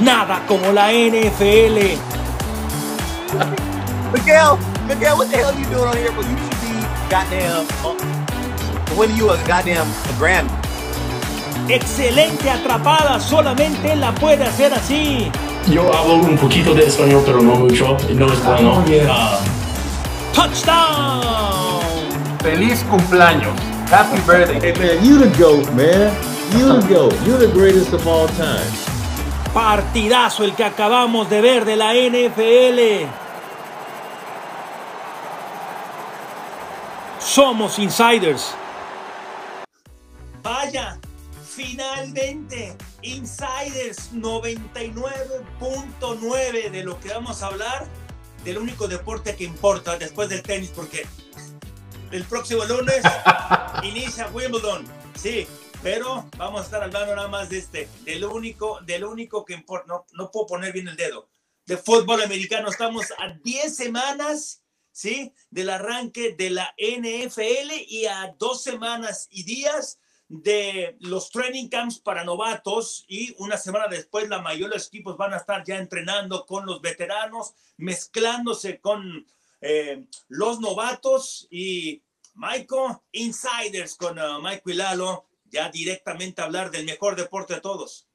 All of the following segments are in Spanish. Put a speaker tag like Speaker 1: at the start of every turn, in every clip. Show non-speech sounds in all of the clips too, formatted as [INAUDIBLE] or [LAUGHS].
Speaker 1: Nada como la NFL.
Speaker 2: Miguel, Miguel, what the hell you doing on here? Well, you should be goddamn. Uh, when you a goddamn Grammy.
Speaker 1: Excelente atrapada, solamente él la puede hacer así.
Speaker 3: Yo hablo un poquito de español, pero no mucho. y No es bueno. Ah,
Speaker 1: Touchdown.
Speaker 2: Feliz cumpleaños. Happy birthday.
Speaker 4: Hey man, you the GOAT, man. You the GOAT. You're the greatest of all time.
Speaker 1: Partidazo el que acabamos de ver de la NFL. Somos insiders. Vaya, finalmente, Insiders 99.9 de lo que vamos a hablar, del único deporte que importa después del tenis, porque el próximo lunes [LAUGHS] inicia Wimbledon. Sí, pero vamos a estar hablando nada más de este, del único, del único que importa. No, no puedo poner bien el dedo. De fútbol americano. Estamos a 10 semanas, ¿sí? Del arranque de la NFL y a dos semanas y días de los training camps para novatos y una semana después la mayoría de los equipos van a estar ya entrenando con los veteranos, mezclándose con eh, los novatos y Michael Insiders con uh, Michael y Lalo, ya directamente hablar del mejor deporte de todos.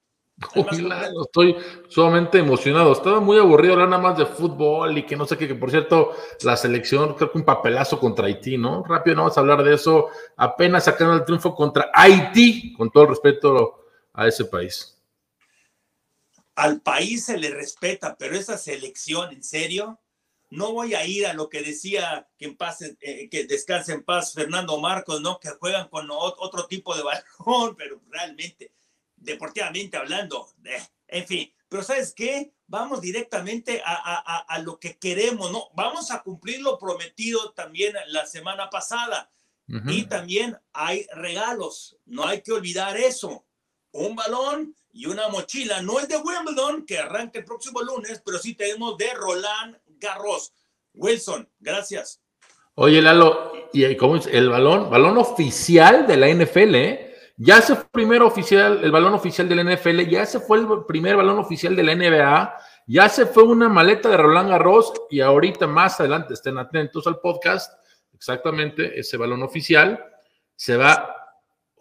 Speaker 5: Uy, Lalo, estoy sumamente emocionado. Estaba muy aburrido hablar nada más de fútbol y que no sé qué, que por cierto, la selección, creo que un papelazo contra Haití, ¿no? Rápido no vamos a hablar de eso. Apenas sacando el triunfo contra Haití, con todo el respeto a ese país.
Speaker 1: Al país se le respeta, pero esa selección, en serio, no voy a ir a lo que decía que en paz, eh, que descanse en paz Fernando Marcos, ¿no? Que juegan con ot- otro tipo de [LAUGHS] balón, pero realmente, deportivamente hablando, eh, en fin. Pero ¿sabes qué? Vamos directamente a, a- a- a lo que queremos, ¿no? Vamos a cumplir lo prometido también la semana pasada. Y también hay regalos, no hay que olvidar eso. Un balón y una mochila, no el de Wimbledon, que arranca el próximo lunes, pero sí tenemos de Roland Garros. Wilson, gracias.
Speaker 5: Oye, Lalo, ¿y cómo es? El balón, balón oficial de la NFL, ¿eh? Ya se fue el primer oficial, el balón oficial de la NFL, ya se fue el primer balón oficial de la NBA, ya se fue una maleta de Roland Garros y ahorita más adelante estén atentos al podcast, exactamente ese balón oficial, se va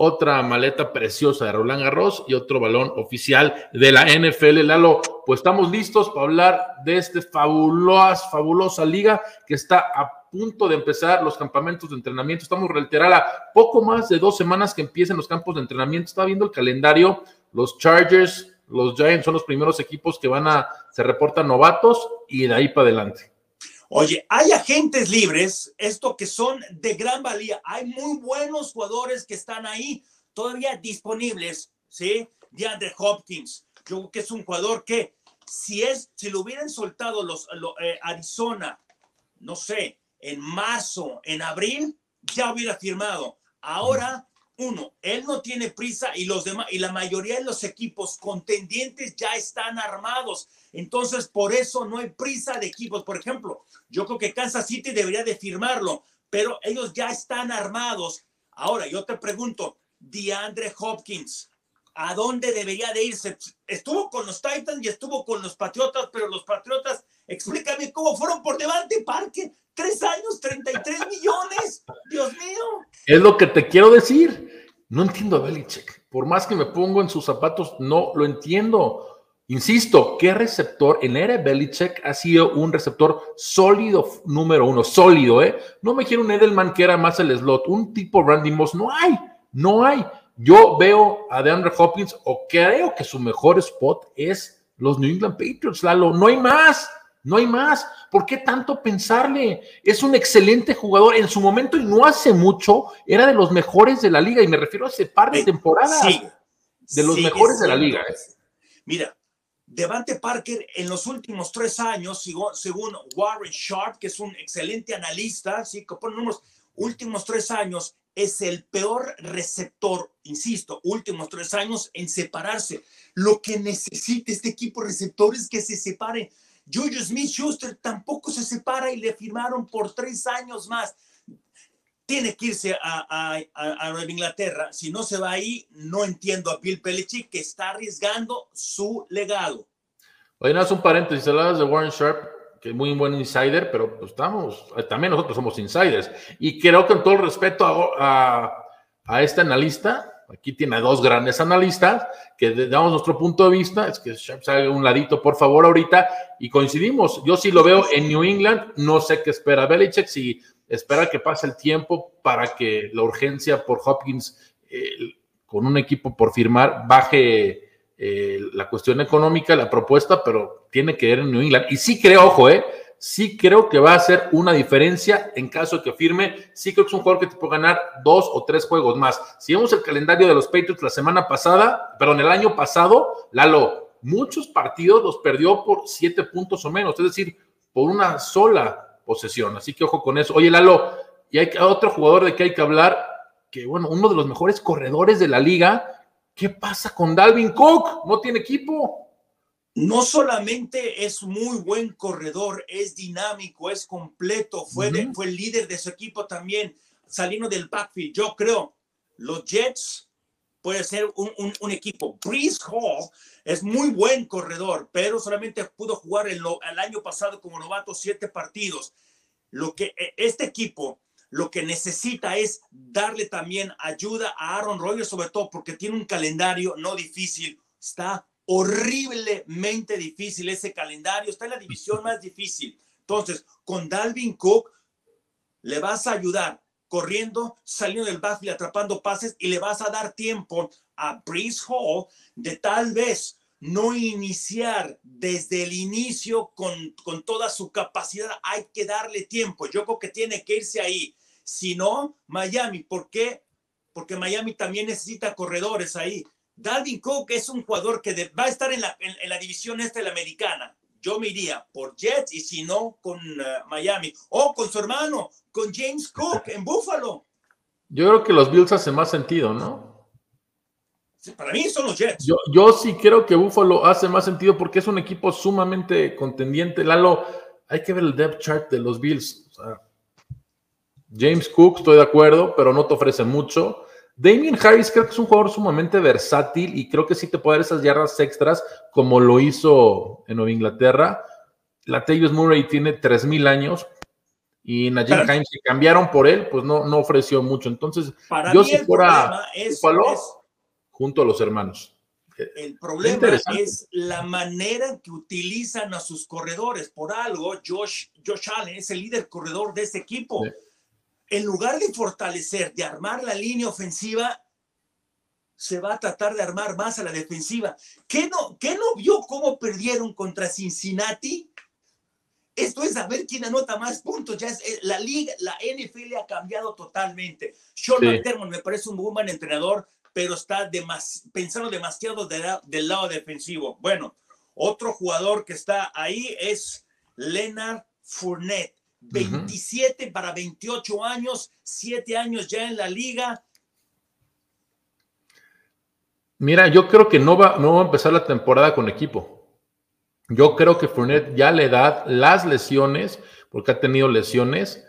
Speaker 5: otra maleta preciosa de Roland Garros y otro balón oficial de la NFL. Lalo, pues estamos listos para hablar de esta fabulosa, fabulosa liga que está a punto de empezar los campamentos de entrenamiento. Estamos reiterar a poco más de dos semanas que empiecen los campos de entrenamiento. Estaba viendo el calendario, los Chargers, los Giants son los primeros equipos que van a, se reportan novatos y de ahí para adelante.
Speaker 1: Oye, hay agentes libres, esto que son de gran valía. Hay muy buenos jugadores que están ahí todavía disponibles, ¿sí? DeAndre Hopkins, yo creo que es un jugador que si es, si lo hubieran soltado los lo- eh, Arizona, no sé, en marzo, en abril, ya hubiera firmado. Ahora, uno, él no tiene prisa y los demás, y la mayoría de los equipos contendientes ya están armados. Entonces, por eso no hay prisa de equipos. Por ejemplo, yo creo que Kansas City debería de firmarlo, pero ellos ya están armados. Ahora, yo te pregunto, DeAndre Hopkins, ¿a dónde debería de irse? Estuvo con los Titans y estuvo con los Patriotas, pero los Patriotas, explícame cómo fueron por Devante Parque. Tres años, 33 millones. Dios mío.
Speaker 5: Es lo que te quiero decir. No entiendo a Belichick. Por más que me pongo en sus zapatos, no lo entiendo. Insisto, ¿qué receptor en era Belichick ha sido un receptor sólido número uno? Sólido, ¿eh? No me quiero un Edelman que era más el slot, un tipo Randy Moss. No hay, no hay. Yo veo a DeAndre Hopkins o creo que su mejor spot es los New England Patriots, Lalo. No hay más, no hay más. ¿Por qué tanto pensarle? Es un excelente jugador. En su momento y no hace mucho era de los mejores de la liga y me refiero a ese par de
Speaker 1: Eh,
Speaker 5: temporadas.
Speaker 1: Sí.
Speaker 5: de los mejores de la liga. ¿eh?
Speaker 1: Mira, Devante Parker en los últimos tres años, según Warren Sharp, que es un excelente analista, sí, que pone números, últimos tres años es el peor receptor, insisto, últimos tres años en separarse. Lo que necesita este equipo de receptores es que se separen. Juju Smith Schuster tampoco se separa y le firmaron por tres años más. Tiene que irse a, a, a- Nueva Inglaterra. Si no se va ahí, no entiendo a Bill Belichick que está arriesgando su legado.
Speaker 5: Oye, no es un paréntesis, hablabas de Warren Sharp, que es muy buen insider, pero pues estamos, eh, también nosotros somos insiders. Y creo que en todo el respeto a, a, a este analista, aquí tiene a dos grandes analistas, que damos nuestro punto de vista, es que Sharp salga un ladito, por favor, ahorita, y coincidimos. Yo sí lo veo en New England, no sé qué espera Belichick, si espera que pase el tiempo para que la urgencia por Hopkins con un equipo por firmar baje eh, la cuestión económica, la propuesta, pero tiene que ir en New England. Y sí creo, ojo, eh, sí creo que va a hacer una diferencia en caso de que firme. Sí creo que es un jugador que te puede ganar dos o tres juegos más. Si vemos el calendario de los Patriots la semana pasada, perdón, el año pasado, Lalo, muchos partidos los perdió por siete puntos o menos, es decir, por una sola posesión. Así que ojo con eso. Oye, Lalo, y hay otro jugador de que hay que hablar, que bueno, uno de los mejores corredores de la liga. ¿Qué pasa con Dalvin Cook? No tiene equipo.
Speaker 1: No solamente es muy buen corredor, es dinámico, es completo, fue, de, fue el líder de su equipo también, saliendo del backfield. Yo creo, los Jets puede ser un, un, un, equipo. Breeze Hall es muy buen corredor, pero solamente pudo jugar el, el año pasado como novato siete partidos. Lo que este equipo lo que necesita es darle también ayuda a Aaron Rodgers, sobre todo porque tiene un calendario no difícil. Está horriblemente difícil ese calendario. Está en la división [LAUGHS] más difícil. Entonces, con Dalvin Cook le vas a ayudar corriendo, saliendo del backfield, atrapando pases y le vas a dar tiempo a Breeze Hall de tal vez no iniciar desde el inicio con, con toda su capacidad. Hay que darle tiempo. Yo creo que tiene que irse ahí. Si no, Miami, ¿por qué? Porque Miami también necesita corredores ahí. Dalvin Cook es un jugador que de, va a estar en la, en, la división esta de la americana. Yo me iría por Jets y si no, con uh, Miami. O con su hermano, con James Cook en Buffalo.
Speaker 5: Yo creo que los Bills hacen más sentido, ¿no?
Speaker 1: Sí, para mí son los Jets.
Speaker 5: Yo, yo sí creo que Buffalo hace más sentido porque es un equipo sumamente contendiente. Lalo, hay que ver el depth chart de los Bills. O sea, James Cook, estoy de acuerdo, pero no te ofrece mucho. Damien Harris creo que es un jugador sumamente versátil y creo que sí te puede dar esas yardas extras como lo hizo en Nueva Inglaterra. Latavius Murray tiene 3.000 años y Najee Himes, que cambiaron por él, pues no, no ofreció mucho. Entonces,
Speaker 1: Para
Speaker 5: yo
Speaker 1: mí
Speaker 5: si
Speaker 1: el
Speaker 5: fuera
Speaker 1: problema es-
Speaker 5: Buffalo,
Speaker 1: es-
Speaker 5: junto a los hermanos.
Speaker 1: El problema es la manera que utilizan a sus corredores. Por algo, Josh, Josh Allen es el líder corredor de ese equipo.
Speaker 5: Sí.
Speaker 1: En lugar de fortalecer, de armar la línea ofensiva, se va a tratar de armar más a la defensiva. ¿Qué no, qué no vio cómo perdieron contra Cincinnati? Esto es saber quién anota más puntos. Ya es, eh, la liga, la NFL ha cambiado totalmente. Sean
Speaker 5: Sí.
Speaker 1: McDermott me parece un buen entrenador, pero está demas- pensando demasiado de la- del lado defensivo. Bueno, otro jugador que está ahí es Leonard Fournette. 27 para 28 años, 7 años ya en la liga.
Speaker 5: Mira, yo creo que no va, no va a empezar la temporada con equipo. Yo creo que Fournette ya la edad, las lesiones, porque ha tenido lesiones,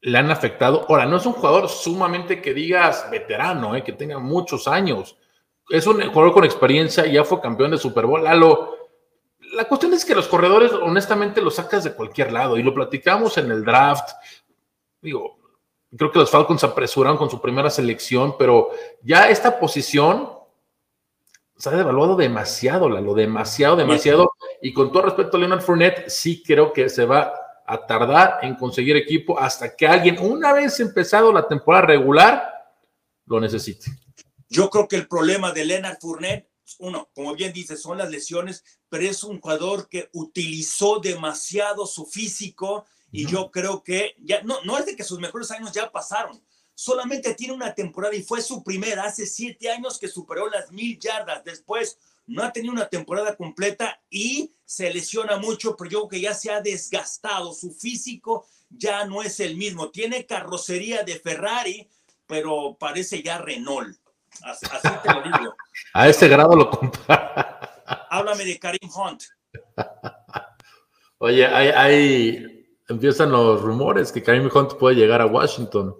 Speaker 5: le han afectado. Ahora, no es un jugador sumamente que digas veterano, eh, que tenga muchos años. Es un jugador con experiencia, ya fue campeón de Super Bowl. Lalo, la cuestión es que los corredores, honestamente, los sacas de cualquier lado y lo platicamos en el draft. Digo, creo que los Falcons se apresuraron con su primera selección, pero ya esta posición se ha devaluado demasiado, Lalo, demasiado, demasiado. Y con todo respeto a Leonard Fournette, sí creo que se va a tardar en conseguir equipo hasta que alguien, una vez empezado la temporada regular, lo necesite.
Speaker 1: Yo creo que el problema de Leonard Fournette, uno, como bien dice, son las lesiones, pero es un jugador que utilizó demasiado su físico y yo creo que ya no, no es de que sus mejores años ya pasaron. Solamente tiene una temporada y fue su primera hace siete años que superó las mil yardas. Después no ha tenido una temporada completa y se lesiona mucho, pero yo creo que ya se ha desgastado. Su físico ya no es el mismo. Tiene carrocería de Ferrari, pero parece ya Renault. Así, así te lo digo. [LAUGHS]
Speaker 5: A ese grado lo compara.
Speaker 1: Háblame de Karim Hunt.
Speaker 5: Oye, hay, hay- empiezan los rumores que Karim Hunt puede llegar a Washington.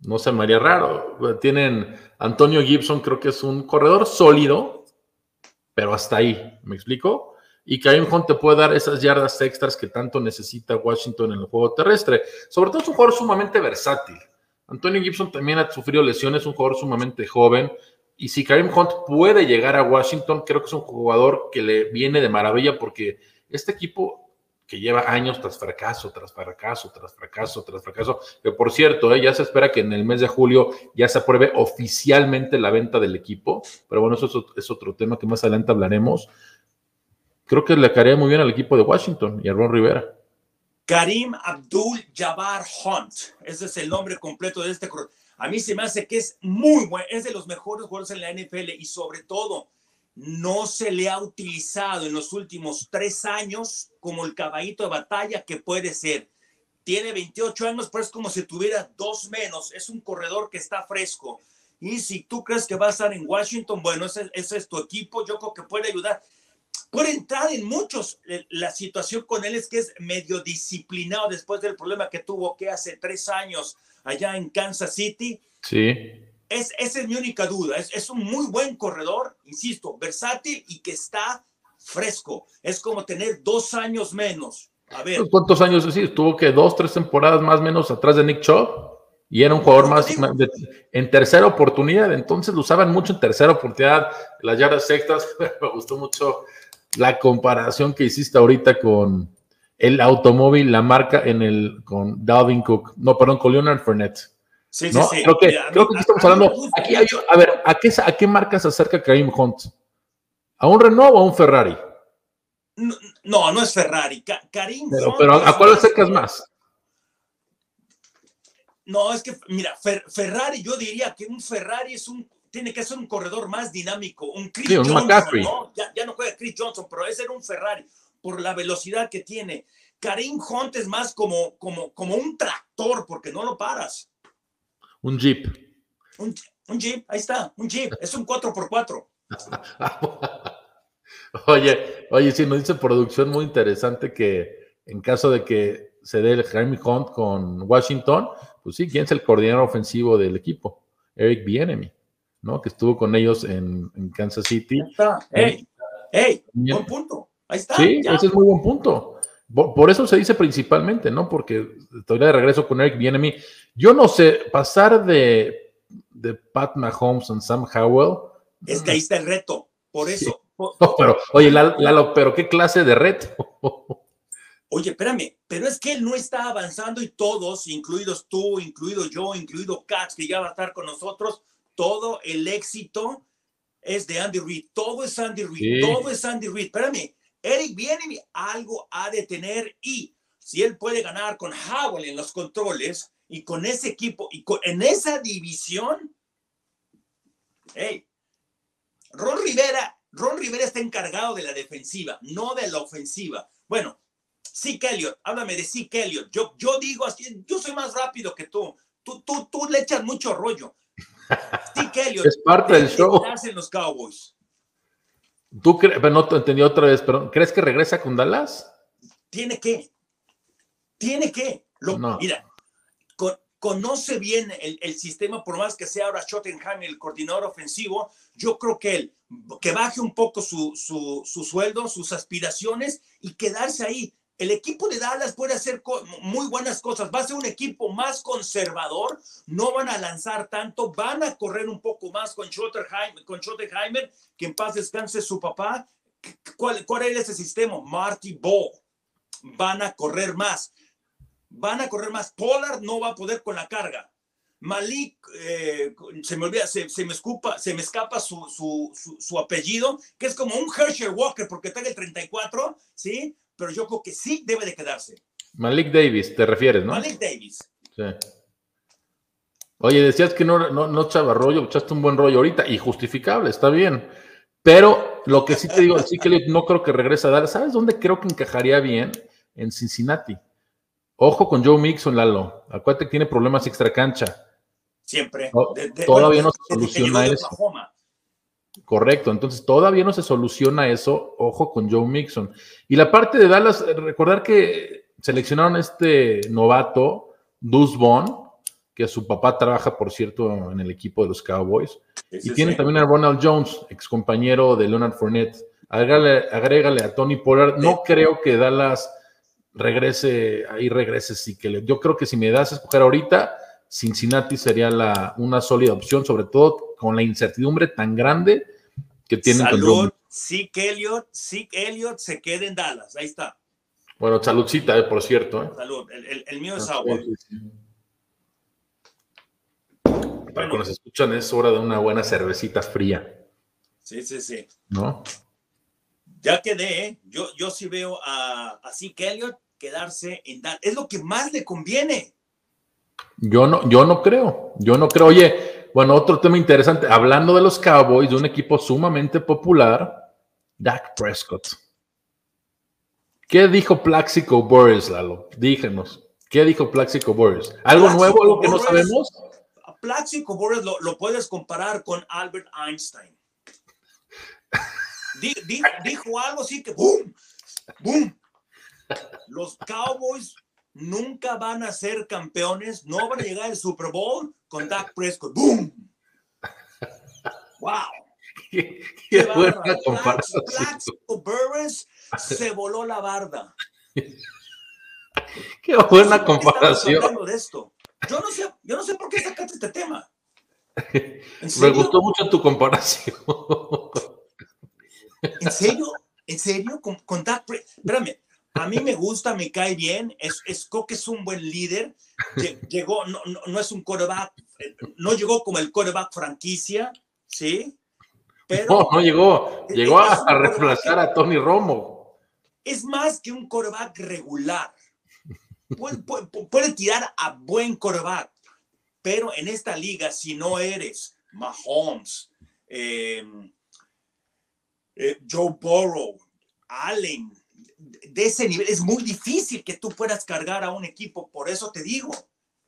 Speaker 5: No se me haría raro. Tienen Antonio Gibson, creo que es un corredor sólido, pero hasta ahí, ¿me explico? Y Karim Hunt te puede dar esas yardas extras que tanto necesita Washington en el juego terrestre. Sobre todo es un jugador sumamente versátil. Antonio Gibson también ha sufrido lesiones, es un jugador sumamente joven. Y si Karim Hunt puede llegar a Washington, creo que es un jugador que le viene de maravilla porque este equipo que lleva años tras fracaso, tras fracaso, tras fracaso, tras fracaso, que por cierto, eh, ya se espera que en el mes de julio ya se apruebe oficialmente la venta del equipo, pero bueno, eso es, es otro tema que más adelante hablaremos. Creo que le caería muy bien al equipo de Washington y a Ron Rivera.
Speaker 1: Karim Abdul Jabbar Hunt, ese es el nombre completo de este A mí se me hace que es muy bueno, es de los mejores jugadores en la NFL y sobre todo no se le ha utilizado en los últimos tres años como el caballito de batalla que puede ser. Tiene 28 años, pero es como si tuviera dos menos. Es un corredor que está fresco. Y si tú crees que va a estar en Washington, bueno, ese, es tu equipo. Yo creo que puede ayudar. Puede entrar en muchos. Eh, la situación con él es que es medio disciplinado después del problema que tuvo que hace tres años allá en Kansas City.
Speaker 5: Sí
Speaker 1: es, esa es mi única duda. Es, es, un muy buen corredor, insisto, versátil y que está fresco. Es como tener dos años menos. A ver.
Speaker 5: ¿Cuántos años? Sí, tuvo que dos, tres temporadas más o menos atrás de Nick Chubb y era un jugador más en tercera oportunidad. Entonces lo usaban mucho en tercera oportunidad, las yardas extras. [LAUGHS] Me gustó mucho la comparación que hiciste ahorita con el automóvil, la marca en el con Dalvin Cook, no, perdón, con Leonard Fournette
Speaker 1: Sí, sí, sí.
Speaker 5: Creo que, creo que estamos hablando. Aquí a ver, ¿a qué, ¿a qué marca se acerca Karim Hunt? ¿A un Renault o a un Ferrari?
Speaker 1: No, no, es Ferrari. Karim
Speaker 5: pero, Pero ¿a cuál acercas más?
Speaker 1: No, es que, mira, Ferrari, yo diría que un Ferrari es un, tiene que ser un corredor más dinámico. Un Chris Johnson, ¿no? Ya, ya, no juega Chris Johnson, pero ese era un Ferrari por la velocidad que tiene. Karim Hunt es más como, como, como un tractor, porque no lo paras.
Speaker 5: Un Jeep.
Speaker 1: Un, Jeep, ahí está, un Jeep, es un 4x4. [LAUGHS]
Speaker 5: oye, oye, sí, nos dice producción muy interesante que en caso de que se dé el Jaime Hunt con Washington, pues sí, ¿quién es el coordinador ofensivo del equipo? Eric Bienemy, ¿no? Que estuvo con ellos en, Kansas City.
Speaker 1: Ahí está, hey, hey, buen punto. Ahí está.
Speaker 5: Sí, ese es muy buen punto. Por, eso se dice principalmente, ¿no? Porque todavía de regreso con Eric Bienemy. Yo no sé, pasar de, de Pat Mahomes and Sam Howell.
Speaker 1: Es que ahí está el reto, por eso. [LAUGHS]
Speaker 5: pero, oye, Lalo, pero ¿qué clase de reto? [LAUGHS]
Speaker 1: Oye, espérame, pero es que él no está avanzando y todos, incluidos tú, incluido yo, incluido Katz, que ya va a estar con nosotros, todo el éxito es de Andy Reid. Todo es Andy Reid, todo es Andy Reid. Espérame, Eric viene algo a detener y si él puede ganar con Howell en los controles y con ese equipo y en esa división, hey, Ron Rivera, Ron Rivera está encargado de la defensiva, no de la ofensiva. Bueno, sí, Elliott, háblame de sí, Elliott. Yo, yo digo así, yo soy más rápido que tú. Tú, tú, tú le echas mucho rollo. Elliott.
Speaker 5: es parte del show.
Speaker 1: En los Cowboys.
Speaker 5: ¿Tú crees, no te entendí otra vez, pero ¿crees que regresa con Dallas?
Speaker 1: Tiene que. Tiene que. Lo, Mira, conoce bien el, sistema, por más que sea ahora Schottenheim el coordinador ofensivo, yo creo que él, que baje un poco su, su, su sueldo, sus aspiraciones y quedarse ahí el equipo de Dallas puede hacer muy buenas cosas. Va a ser un equipo más conservador. No van a lanzar tanto. Van a correr un poco más con Schottenheimer, con Schottenheimer que en paz descanse su papá. ¿Cuál, ¿Cuál es ese sistema? Marty Ball. Van a correr más. Van a correr más. Pollard no va a poder con la carga. Malik, eh, se me olvida, se, me escupa, se me escapa su, su, su, apellido, que es como un Herschel Walker, porque en el 34, ¿sí? Pero yo creo que sí debe de quedarse.
Speaker 5: Malik Davis, te refieres, ¿no?
Speaker 1: Malik Davis. Sí.
Speaker 5: Oye, decías que no, no, no echaba rollo, echaste un buen rollo ahorita y justificable, está bien. Pero lo que sí te digo, sí que no creo que regrese a dar. ¿Sabes dónde creo que encajaría bien? En Cincinnati. Ojo con Joe Mixon, Lalo. Acuérdate que tiene problemas extra cancha.
Speaker 1: Siempre.
Speaker 5: todavía no se soluciona eso. Correcto, entonces todavía no se soluciona eso, ojo con Joe Mixon. Y la parte de Dallas, recordar que seleccionaron a este novato, Deuce Vaughn, que su papá trabaja, por cierto, en el equipo de los Cowboys. y tienen también a Ronald Jones, ex compañero de Leonard Fournette. agrégale, agrégale a Tony Pollard. No creo que Dallas regrese, ahí regrese sí que Yo creo que si me das a escoger ahorita, Cincinnati sería la, una sólida opción, sobre todo con la incertidumbre tan grande que tienen
Speaker 1: Salud, sí Elliott, sí Elliott se queda en Dallas, ahí está.
Speaker 5: Bueno, saludcita, eh, por cierto. Eh.
Speaker 1: Salud, el, mío es agua.
Speaker 5: Para que nos escuchan, es hora de una buena cervecita fría.
Speaker 1: Sí, sí, sí.
Speaker 5: ¿No?
Speaker 1: Ya quedé, ¿eh? Yo, yo sí veo a, a Elliott quedarse en Dallas. Es lo que más le conviene.
Speaker 5: Yo no, yo no creo. Yo no creo. Oye, bueno, otro tema interesante. Hablando de los Cowboys, de un equipo sumamente popular, Dak Prescott. ¿Qué dijo Plaxico Boris, Lalo? Díganos. ¿Qué dijo Plaxico Boris? ¿Algo nuevo, algo que no sabemos?
Speaker 1: Plaxico Boris lo, lo puedes comparar con Albert Einstein dijo, algo así que ¡boom! ¡boom! Los Cowboys nunca van a ser campeones, no van a llegar al Super Bowl con Dak Prescott. ¡Boom! ¡Wow! [LAUGHS]
Speaker 5: Qué, qué buena comparación.
Speaker 1: Burris se voló la barda. [LAUGHS]
Speaker 5: Qué buena comparación.
Speaker 1: De esto? Yo no sé, yo no sé por qué sacaste este tema. [LAUGHS]
Speaker 5: Me gustó mucho tu comparación.
Speaker 1: ¿En serio? ¿En serio? Con, con Espérame, a mí me gusta, me cae bien. Es, es, creo que es un buen líder. Llegó, no, no, es un quarterback, eh, no llegó como el quarterback franquicia, ¿sí?
Speaker 5: Pero, no, no llegó. Llegó a, reemplazar a Tony Romo.
Speaker 1: Es más que un quarterback regular. Puede, puede, tirar a buen quarterback, pero en esta liga, si no eres Mahomes, eh, eh, Joe Burrow, Allen, de ese nivel, es muy difícil que tú puedas cargar a un equipo. Por eso te digo,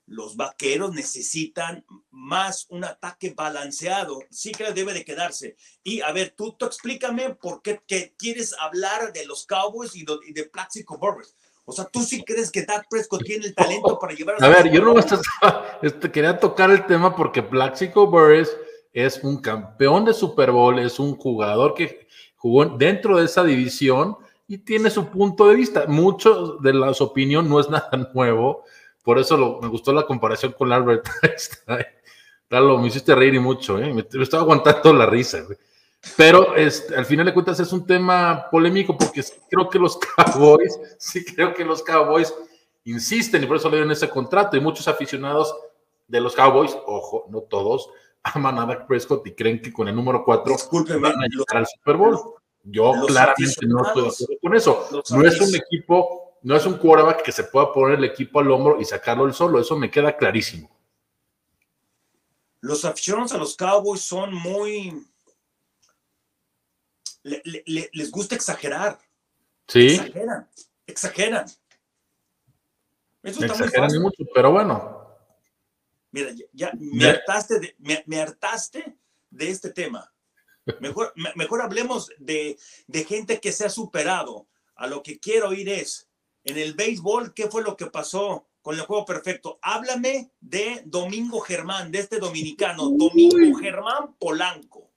Speaker 1: los vaqueros necesitan más un ataque balanceado. Sí que debe de quedarse. Y a ver, tú, tú explícame por qué quieres hablar de los Cowboys y de, y de Plaxico Burris. O sea, ¿tú sí crees que Dak Prescott tiene el talento para llevar
Speaker 5: a... A ver, yo no [LAUGHS] este, quería tocar el tema porque Plaxico Burris es un campeón de Super Bowl, es un jugador que jugó dentro de esa división y tiene su punto de vista. Mucho de la su opinión no es nada [LAUGHS] nuevo, por eso me gustó la comparación con Albert [LAUGHS] Einstein. Lo, me hiciste reír y mucho, ¿eh? me, estaba aguantando la risa. Pero este, al final de cuentas es un tema polémico porque creo que los [LAUGHS] Cowboys, sí creo que los Cowboys insisten y por eso le dieron ese contrato y muchos aficionados de los Cowboys, ojo, no todos, aman a Dak Prescott y creen que con el número 4 van a llegar al Super Bowl. Yo claramente no estoy de acuerdo con eso. No es un equipo, no es un quarterback que se pueda poner el equipo al hombro y sacarlo el solo. Eso me queda clarísimo.
Speaker 1: Los aficionados a los Cowboys son muy. les gusta exagerar.
Speaker 5: Sí.
Speaker 1: Exageran. Exageran.
Speaker 5: Eso exageran mucho, pero bueno.
Speaker 1: Mira, ya, me, hartaste de, me, hartaste de este tema. Mejor, mejor hablemos de, de, gente que se ha superado. A lo que quiero oír es, en el béisbol, ¿qué fue lo que pasó con el juego perfecto? Háblame de Domingo Germán, de este dominicano, Domingo Germán Polanco.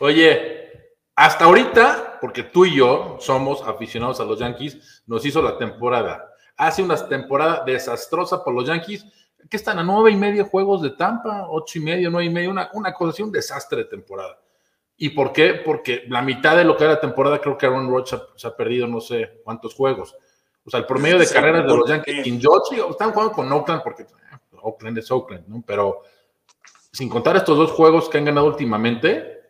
Speaker 5: Oye, hasta ahorita, porque tú y yo somos aficionados a los Yankees, nos hizo la temporada. Hace una temporada desastrosa por los Yankees que están a nueve y medio juegos de Tampa, ocho y medio, nueve y medio, una, una cosa así, un desastre de temporada. ¿Y por qué? Porque la mitad de lo que era la temporada, creo que Aaron Rodgers se ha perdido no sé cuántos juegos. O sea, el promedio de carreras de los Yankees en George, están jugando con Oakland porque eh, Oakland es Oakland, ¿no? Pero sin contar estos dos juegos que han ganado últimamente,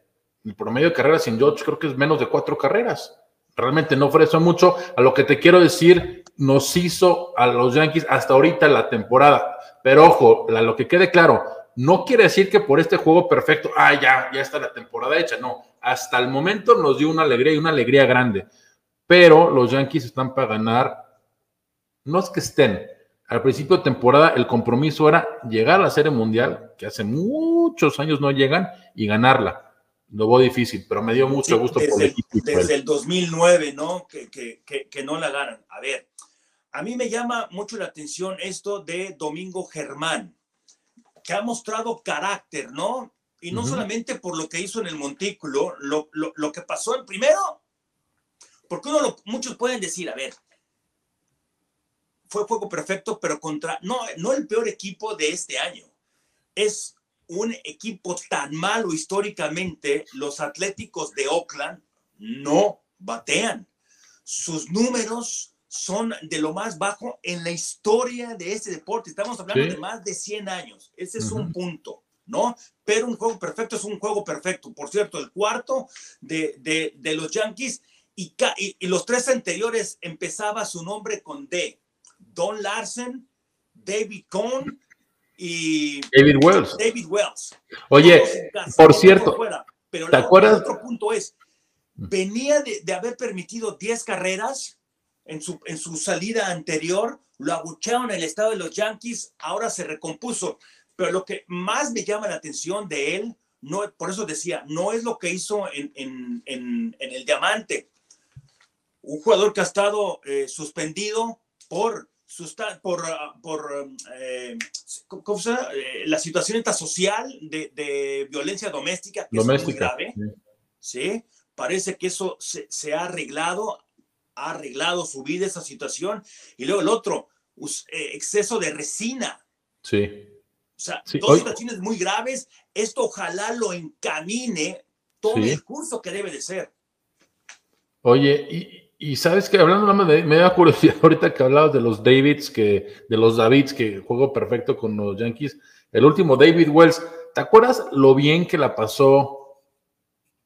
Speaker 5: el promedio de carreras sin George creo que es menos de cuatro carreras. Realmente no ofrece mucho. A lo que te quiero decir, nos hizo a los Yankees hasta ahorita la temporada. Pero ojo, lo que quede claro, no quiere decir que por este juego perfecto, ah, ya, ya está la temporada hecha. No, hasta el momento nos dio una alegría y una alegría grande. Pero los Yankees están para ganar, no es que estén. Al principio de temporada el compromiso era llegar a la Serie Mundial, que hace muchos años no llegan, y ganarla. Lo veo difícil, pero me dio mucho gusto
Speaker 1: por el equipo. Desde el 2009, ¿no? Que, que, que, que no la ganan. A ver, a mí me llama mucho la atención esto de Domingo Germán, que ha mostrado carácter, ¿no? Y no solamente por lo que hizo en el montículo, lo, lo- lo que pasó en primero, porque uno lo- muchos pueden decir, a ver, fue juego perfecto, pero contra, no, no el peor equipo de este año. Es un equipo tan malo históricamente, los Atléticos de Oakland no batean. Sus números son de lo más bajo en la historia de este deporte. Estamos hablando
Speaker 5: Sí.
Speaker 1: de más de 100 años. Ese es un punto, ¿no? Pero un juego perfecto es un juego perfecto. Por cierto, el cuarto de, de- de los Yankees y, y- y los tres anteriores empezaba su nombre con D. Don Larsen, David Cohn y
Speaker 5: David Wells.
Speaker 1: David Wells.
Speaker 5: Oye, por cierto,
Speaker 1: fuera. Pero
Speaker 5: ¿te
Speaker 1: la-
Speaker 5: acuerdas?
Speaker 1: el otro punto es, venía de, de haber permitido 10 carreras en su, en su salida anterior, lo abuchearon en el estado de los Yankees, ahora se recompuso. Pero lo que más me llama la atención de él, no, por eso decía, no es lo que hizo en, en- en- en el Diamante. Un jugador que ha estado eh, suspendido por, susta- por, ah, por eh, ¿cómo se llama? Eh, la situación esta social de, de violencia doméstica, que es muy
Speaker 5: Doméstica.
Speaker 1: grave.
Speaker 5: Sí.
Speaker 1: ¿sí? Parece que eso se, se ha arreglado, ha arreglado su vida esa situación. Y luego el otro, eh, exceso de resina.
Speaker 5: Sí.
Speaker 1: O sea,
Speaker 5: Sí,
Speaker 1: dos
Speaker 5: hoy-
Speaker 1: situaciones muy graves. Esto ojalá lo encamine,
Speaker 5: Sí.
Speaker 1: el curso que debe de ser.
Speaker 5: Oye, y, y sabes que hablando de, me da curiosidad [LAUGHS] ahorita que hablabas de los Davids, que, de los Davids, que juego perfecto con los Yankees. El último, David Wells, ¿te acuerdas lo bien que la pasó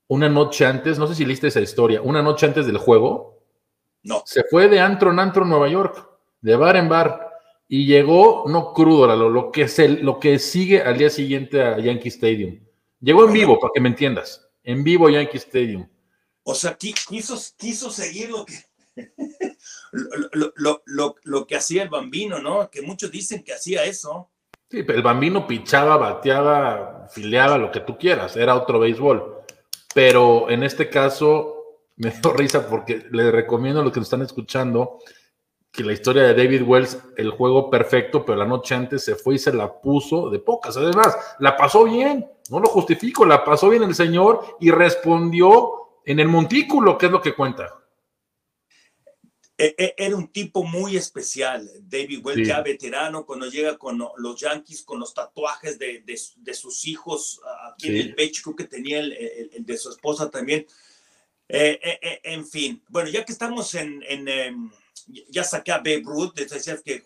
Speaker 5: una noche antes? No sé si leíste esa historia, una noche antes del juego.
Speaker 1: No.
Speaker 5: Se fue de antro en antro en Nueva York, de bar en bar, y llegó, no crudo, Lalo, lo que, lo que sigue al día siguiente a Yankee Stadium. Llegó en vivo, para que me entiendas. En vivo Yankee Stadium.
Speaker 1: O sea, qui- quiso, quiso seguir lo que, [LAUGHS] lo, lo- lo- lo- que hacía el bambino, ¿no? Que muchos dicen que hacía eso.
Speaker 5: Sí, pero el bambino pichaba, bateaba, fileaba, lo que tú quieras, era otro béisbol. Pero en este caso [LAUGHS] me dio risa porque le recomiendo a los que nos están escuchando que la historia de David Wells, el juego perfecto, pero la noche antes se fue y se la puso de pocas. Además, la pasó bien, no lo justifico, la pasó bien el señor y respondió en el montículo, que es lo que cuenta.
Speaker 1: E- e- Era un tipo muy especial, David Wells,
Speaker 5: Sí.
Speaker 1: ya veterano, cuando llega con los Yankees, con los tatuajes de, de- de sus hijos aquí en
Speaker 5: Sí.
Speaker 1: el pecho, creo que tenía el, el- el de su esposa también. Eh, eh, eh, en fin, bueno, ya que estamos en, en, em, ya saqué a Babe Ruth, decías que eh,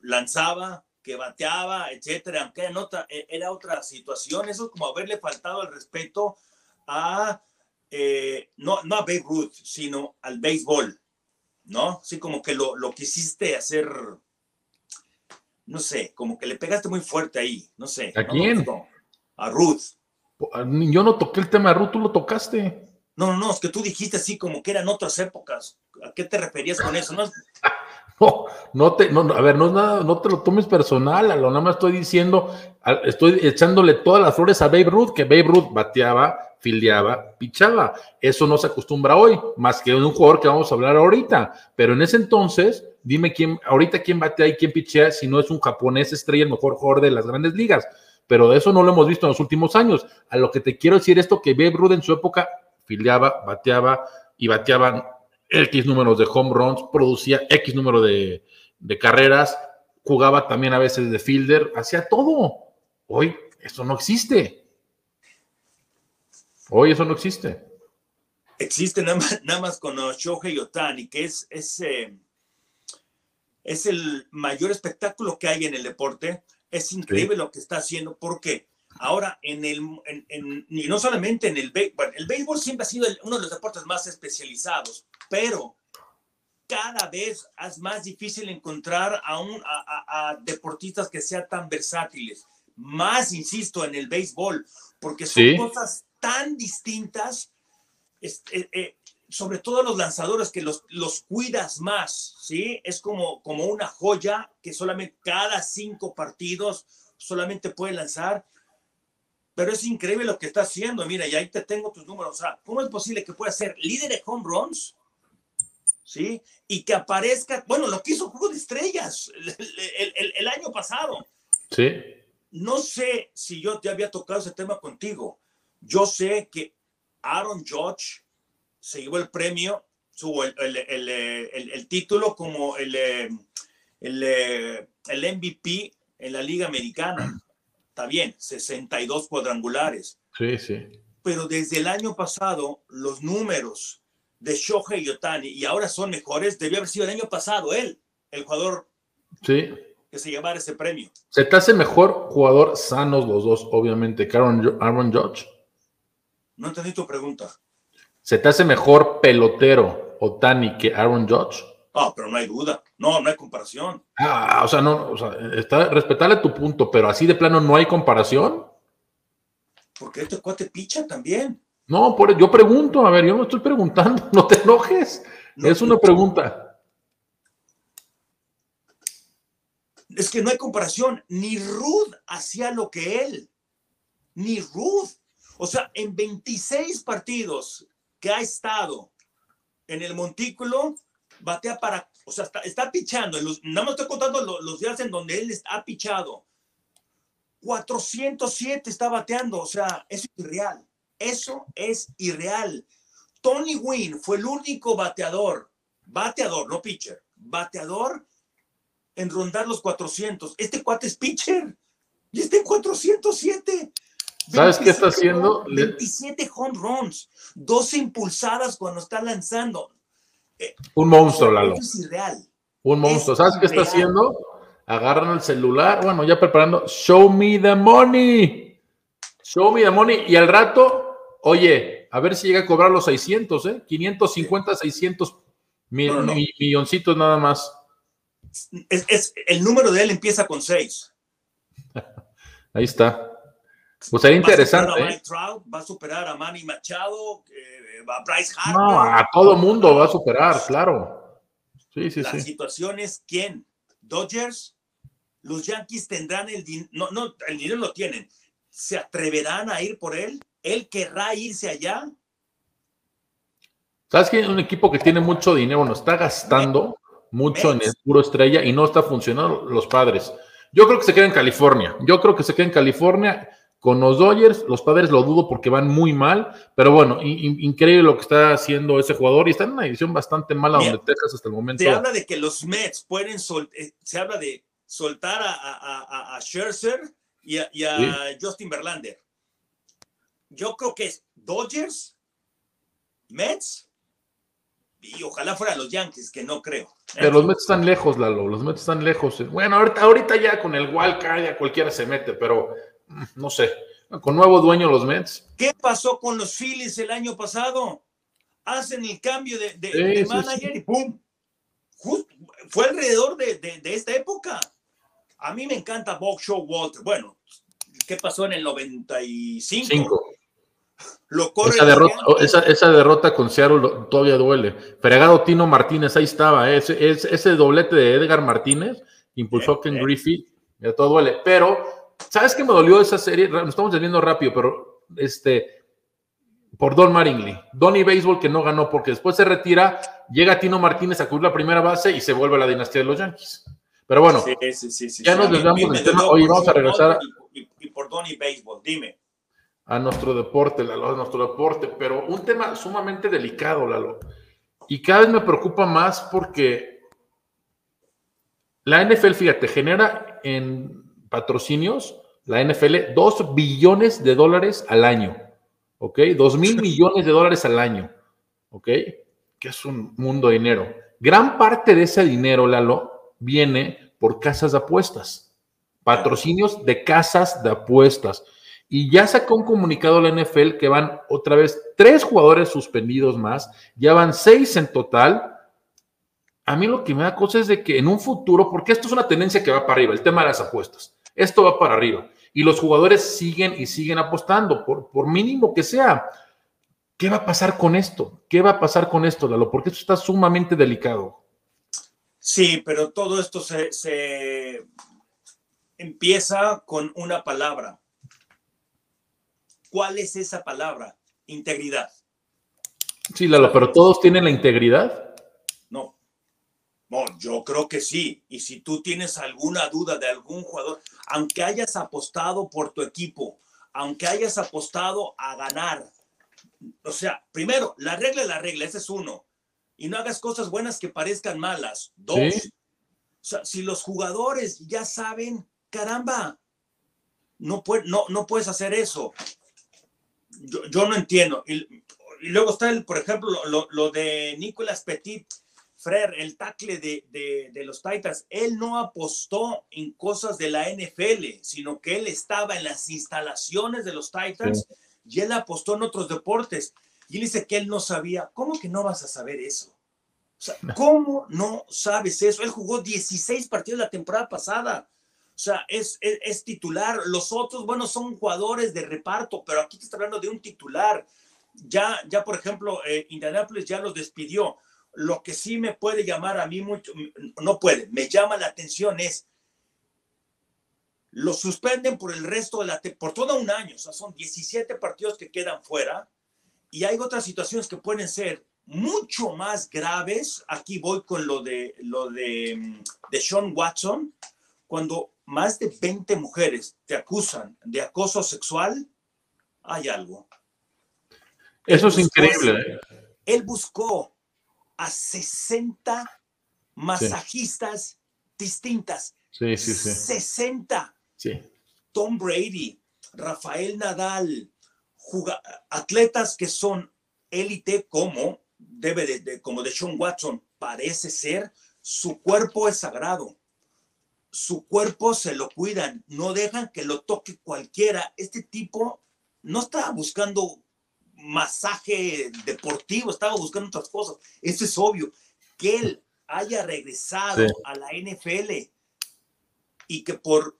Speaker 1: lanzaba, que bateaba, etcétera, aunque era otra, eh, era otra situación, eso es como haberle faltado el respeto a, eh, no, no a Babe Ruth, sino al béisbol. ¿no? Sí, como que lo, lo quisiste hacer, no sé, como que le pegaste muy fuerte ahí, no sé.
Speaker 5: ¿A
Speaker 1: no
Speaker 5: quién?
Speaker 1: A Ruth.
Speaker 5: Yo no toqué el tema de Ruth, tú lo tocaste.
Speaker 1: No, no, no, es que tú dijiste así como que eran otras épocas. ¿A qué te referías con eso? No, [LAUGHS]
Speaker 5: No, te, no, a ver, no es nada, no te lo tomes personal, a lo nada más estoy diciendo, estoy echándole todas las flores a Babe Ruth, que Babe Ruth bateaba, filiaba, pichaba. Eso no se acostumbra hoy, más que un jugador que vamos a hablar ahorita. Pero en ese entonces, dime quién, ahorita quién batea y quién pichea, si no es un japonés estrella, el mejor jugador de las grandes ligas. Pero eso no lo hemos visto en los últimos años. A lo que te quiero decir esto, que Babe Ruth en su época filiaba, bateaba y bateaban X números de home runs, producía X número de, de carreras, jugaba también a veces de fielder, hacía todo. Hoy eso no existe. Hoy eso no existe.
Speaker 1: existe nada más, nada más con Shohei Otani, que es, es, eh, es el mayor espectáculo que hay en el deporte. Es increíble lo que está haciendo porque ahora en el, en, en- y no solamente en el béisbol, bueno, el béisbol siempre ha sido el- uno de los deportes más especializados, pero cada vez es más difícil encontrar a, un, a, a- a deportistas que sean tan versátiles. Más, insisto, en el béisbol, porque son
Speaker 5: Sí.
Speaker 1: cosas tan distintas es- eh, eh, sobre todo los lanzadores que los, los cuidas más, ¿sí? Es como, como una joya que solamente cada cinco partidos solamente puede lanzar. Pero es increíble lo que está haciendo. Mira, y ahí te tengo tus números. O sea, ¿cómo es posible que pueda ser líder de home runs? ¿Sí? Y que aparezca, bueno, lo que hizo Juego de Estrellas el, el- año pasado.
Speaker 5: Sí.
Speaker 1: no sé si yo te había tocado ese tema contigo. Yo sé que Aaron Judge se llevó el premio, su, el, el, título como el, el, el MVP en la Liga Americana. Está bien, 62 cuadrangulares.
Speaker 5: Sí, sí.
Speaker 1: Pero desde el año pasado, los números de Shohei Otani y ahora son mejores. Debió haber sido el año pasado él, el jugador
Speaker 5: Sí.
Speaker 1: que se llevara ese premio.
Speaker 5: Se te hace mejor jugador sanos los dos, obviamente, que Aaron, Aaron Judge.
Speaker 1: No entendí tu pregunta.
Speaker 5: Se te hace mejor pelotero Otani que Aaron Judge.
Speaker 1: Ah, pero no hay duda. No, no hay comparación.
Speaker 5: Ah, o sea, no, o sea, está, respetarle tu punto, pero así de plano no hay comparación.
Speaker 1: Porque este cuate picha también.
Speaker 5: No, por, yo pregunto, a ver, yo no estoy preguntando, [LAUGHS] no te enojes.
Speaker 1: No,
Speaker 5: es una pregunta.
Speaker 1: Es que no hay comparación. Ni Ruth hacía lo que él. Ni Ruth. O sea, en 26 partidos que ha estado en el montículo, batea para. O sea, está, está pichando. los- nada más estoy contando lo- los, días en donde él ha pichado. 407 está bateando. O sea, es irreal. Eso es irreal. Tony Wynn fue el único bateador, bateador, no pitcher, bateador en rondar los 400. Este cuate es pitcher y está en 407.
Speaker 5: ¿Sabes qué está
Speaker 1: 27
Speaker 5: haciendo?
Speaker 1: home- 27 home runs, 12 impulsadas cuando está lanzando.
Speaker 5: Un monstruo, Lalo.
Speaker 1: Eso es irreal.
Speaker 5: Un monstruo.
Speaker 1: Es
Speaker 5: ¿Sabes qué está haciendo? Agarran el celular, bueno, ya preparando. Show me the money. Show me the money. Y al rato, oye, a ver si llega a cobrar los 600, ¿eh? 550, 600 mil,
Speaker 1: No, no, no.
Speaker 5: mi- milloncitos nada más.
Speaker 1: Es, es- el número de él empieza con 6. [LAUGHS]
Speaker 5: Ahí está. Pues sería
Speaker 1: Va a
Speaker 5: interesante.
Speaker 1: superar a
Speaker 5: ¿eh?
Speaker 1: Mike Trout, va a superar a Manny Machado, eh, a Bryce
Speaker 5: No,
Speaker 1: Harper.
Speaker 5: a todo mundo va a superar, claro. Sí, sí,
Speaker 1: La
Speaker 5: sí.
Speaker 1: situación es quién. Dodgers, los Yankees tendrán el dinero, no, no, el dinero lo tienen. ¿Se atreverán a ir por él? ¿Él querrá irse allá?
Speaker 5: ¿Sabes que un equipo que tiene mucho dinero, bueno, está gastando mucho en el puro estrella y no está funcionando los padres? Yo creo que se queda en California. Yo creo que se queda en California con los Dodgers. Los padres lo dudo porque van muy mal, pero bueno, in- in- increíble lo que está haciendo ese jugador y está en una división bastante mala
Speaker 1: Mira,
Speaker 5: donde Texas hasta el momento.
Speaker 1: Se habla de que los Mets pueden sol- eh, se habla de soltar a, a, a- a Scherzer y a, y a Justin Verlander. Yo creo que es Dodgers, Mets y ojalá fueran los Yankees, que no creo.
Speaker 5: Pero los Mets están lejos, Lalo, los Mets están lejos. Bueno, ahorita, ahorita ya con el wildcard ya cualquiera se mete, pero mm, no sé. Con nuevo dueño los Mets.
Speaker 1: ¿Qué pasó con los Phillies el año pasado? Hacen el cambio de, de-
Speaker 5: Sí,
Speaker 1: de
Speaker 5: sí,
Speaker 1: manager y ¡pum! Just- fue alrededor de, de- esta época. A mí me encanta Bob Show Walter. Bueno, ¿qué pasó en el 95?
Speaker 5: Cinco.
Speaker 1: Lo corre
Speaker 5: Esa derrota, esa, esa derrota con Seattle todavía duele. Fregado Tino Martínez, ahí estaba. ¿eh? Ese, ese, ese doblete de Edgar Martínez impulsó a Ken. Griffey. Ya todo duele. Pero, ¿sabes qué me dolió esa serie? Nos estamos desviando rápido, pero este. Por Don Maringley. Donny Baseball que no ganó porque después se retira, llega Tino Martínez a cubrir la primera base y se vuelve a la dinastía de los Yankees. Pero bueno,
Speaker 1: Sí, sí, sí, sí,
Speaker 5: ya nos desviamos del tema.
Speaker 1: por
Speaker 5: vamos a regresar
Speaker 1: Y, y- y por Donny Baseball, dime.
Speaker 5: A nuestro deporte, Lalo, a nuestro deporte, pero un tema sumamente delicado, Lalo. Y cada vez me preocupa más porque la NFL, fíjate, genera en patrocinios, la NFL, 2 billones de dólares al año, ¿ok? 2 mil millones de dólares al año, ¿ok? Que es un mundo de dinero. Gran parte de ese dinero, Lalo, viene por casas de apuestas, patrocinios de casas de apuestas. Y ya sacó un comunicado la NFL que van otra vez tres jugadores suspendidos más, ya van seis en total. A mí lo que me da cosa es de que en un futuro, porque esto es una tendencia que va para arriba, el tema de las apuestas, esto va para arriba y los jugadores siguen y siguen apostando, por, por mínimo que sea. ¿Qué va a pasar con esto? ¿Qué va a pasar con esto, Lalo? Porque esto está sumamente delicado.
Speaker 1: Sí, pero todo esto se, se empieza con una palabra. ¿Cuál es esa palabra? Integridad.
Speaker 5: Sí, Lalo, pero todos tienen la integridad.
Speaker 1: No. Bueno, yo creo que sí. Y si tú tienes alguna duda de algún jugador, aunque hayas apostado por tu equipo, aunque hayas apostado a ganar, o sea, primero, la regla es la regla, ese es uno. Y no hagas cosas buenas que parezcan malas. Dos,
Speaker 5: Sí.
Speaker 1: o sea, si los jugadores ya saben, caramba, no, puede, no, no puedes hacer eso. Yo, yo no entiendo. Y, y luego está, el, por ejemplo, lo, de Nicolas Petit, Frer, el tackle de, de- de los Titans. Él no apostó en cosas de la NFL, sino que él estaba en las instalaciones de los Titans y él apostó en otros deportes. Y él dice que él no sabía. ¿Cómo que no vas a saber eso? O sea, ¿cómo no sabes eso? Él jugó 16 partidos la temporada pasada. O sea, es, es, titular. Los otros, bueno, son jugadores de reparto, pero aquí te está hablando de un titular. Ya, ya por ejemplo, eh, Indianapolis ya los despidió. Lo que sí me puede llamar a mí mucho, no puede, me llama la atención es, los suspenden por el resto de la, por todo un año, o sea, son 17 partidos que quedan fuera y hay otras situaciones que pueden ser mucho más graves. Aquí voy con lo de, lo de, mm, de Sean Watson, cuando más de 20 mujeres te acusan de acoso sexual, hay algo.
Speaker 5: Eso es
Speaker 1: Buscó
Speaker 5: increíble. ¿eh?
Speaker 1: Él buscó a 60 masajistas distintas.
Speaker 5: Sí, sí, sí.
Speaker 1: 60.
Speaker 5: sí.
Speaker 1: Tom Brady, Rafael Nadal, atletas que son élite como debe de, de- como de Sean Watson, parece ser, su cuerpo es sagrado. Su cuerpo se lo cuidan, no dejan que lo toque cualquiera. Este tipo no estaba buscando masaje deportivo, estaba buscando otras cosas. Eso es obvio. Que él haya regresado
Speaker 5: Sí.
Speaker 1: a la NFL y que por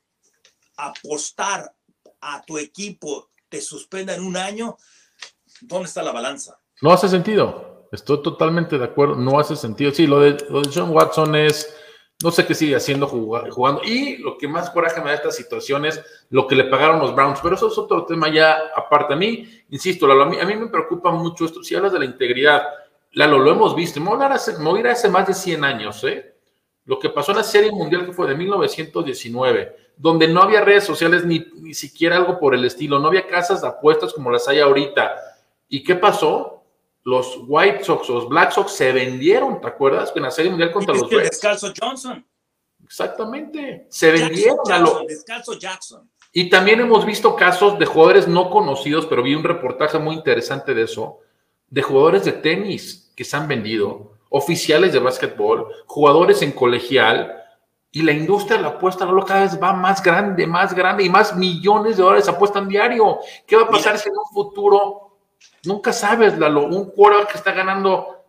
Speaker 1: apostar a tu equipo te suspendan un año, ¿dónde está la balanza?
Speaker 5: No hace sentido. Estoy totalmente de acuerdo. No hace sentido. Sí, lo de, lo de John Watson es. No sé qué sigue haciendo juga- jugando. Y lo que más coraje me da esta situación es lo que le pagaron los Browns. Pero eso es otro tema ya aparte. A mí, insisto, Lalo, a mí, a mí me preocupa mucho esto. Si hablas de la integridad, Lalo, lo hemos visto. Me voy a, hace, me voy a hace más de 100 años, ¿eh? Lo que pasó en la Serie Mundial que fue de 1919, donde no había redes sociales ni, ni siquiera algo por el estilo. No había casas de apuestas como las hay ahorita. ¿Y qué pasó? Los White Sox, los Black Sox se vendieron, ¿te acuerdas? En la Serie Mundial contra los Reds.
Speaker 1: descalzo Johnson.
Speaker 5: Exactamente. Se vendieron
Speaker 1: Jackson,
Speaker 5: a lo-
Speaker 1: Jackson, descalzo Jackson.
Speaker 5: Y también hemos visto casos de jugadores no conocidos, pero vi un reportaje muy interesante de eso, de jugadores de tenis que se han vendido, oficiales de básquetbol, jugadores en colegial, y la industria de la apuesta Lalo, cada vez va más grande, más grande, y más millones de dólares apuestan diario. ¿Qué va a pasar
Speaker 1: Mira.
Speaker 5: si en un futuro, nunca sabes, Lalo, un quarterback que está ganando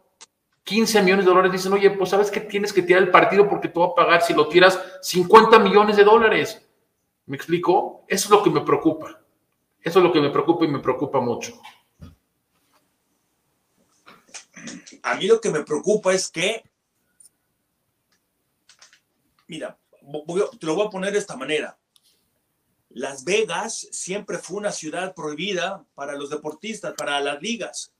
Speaker 5: 15 millones de dólares, dicen, oye, pues sabes que tienes que tirar el partido porque te va a pagar si lo tiras 50 millones de dólares. ¿Me explico? Eso es lo que me preocupa. Eso es lo que me preocupa y me preocupa mucho.
Speaker 1: A mí lo que me preocupa es que, mira, te lo voy a poner de esta manera. Las Vegas siempre fue una ciudad prohibida para los deportistas, para las ligas.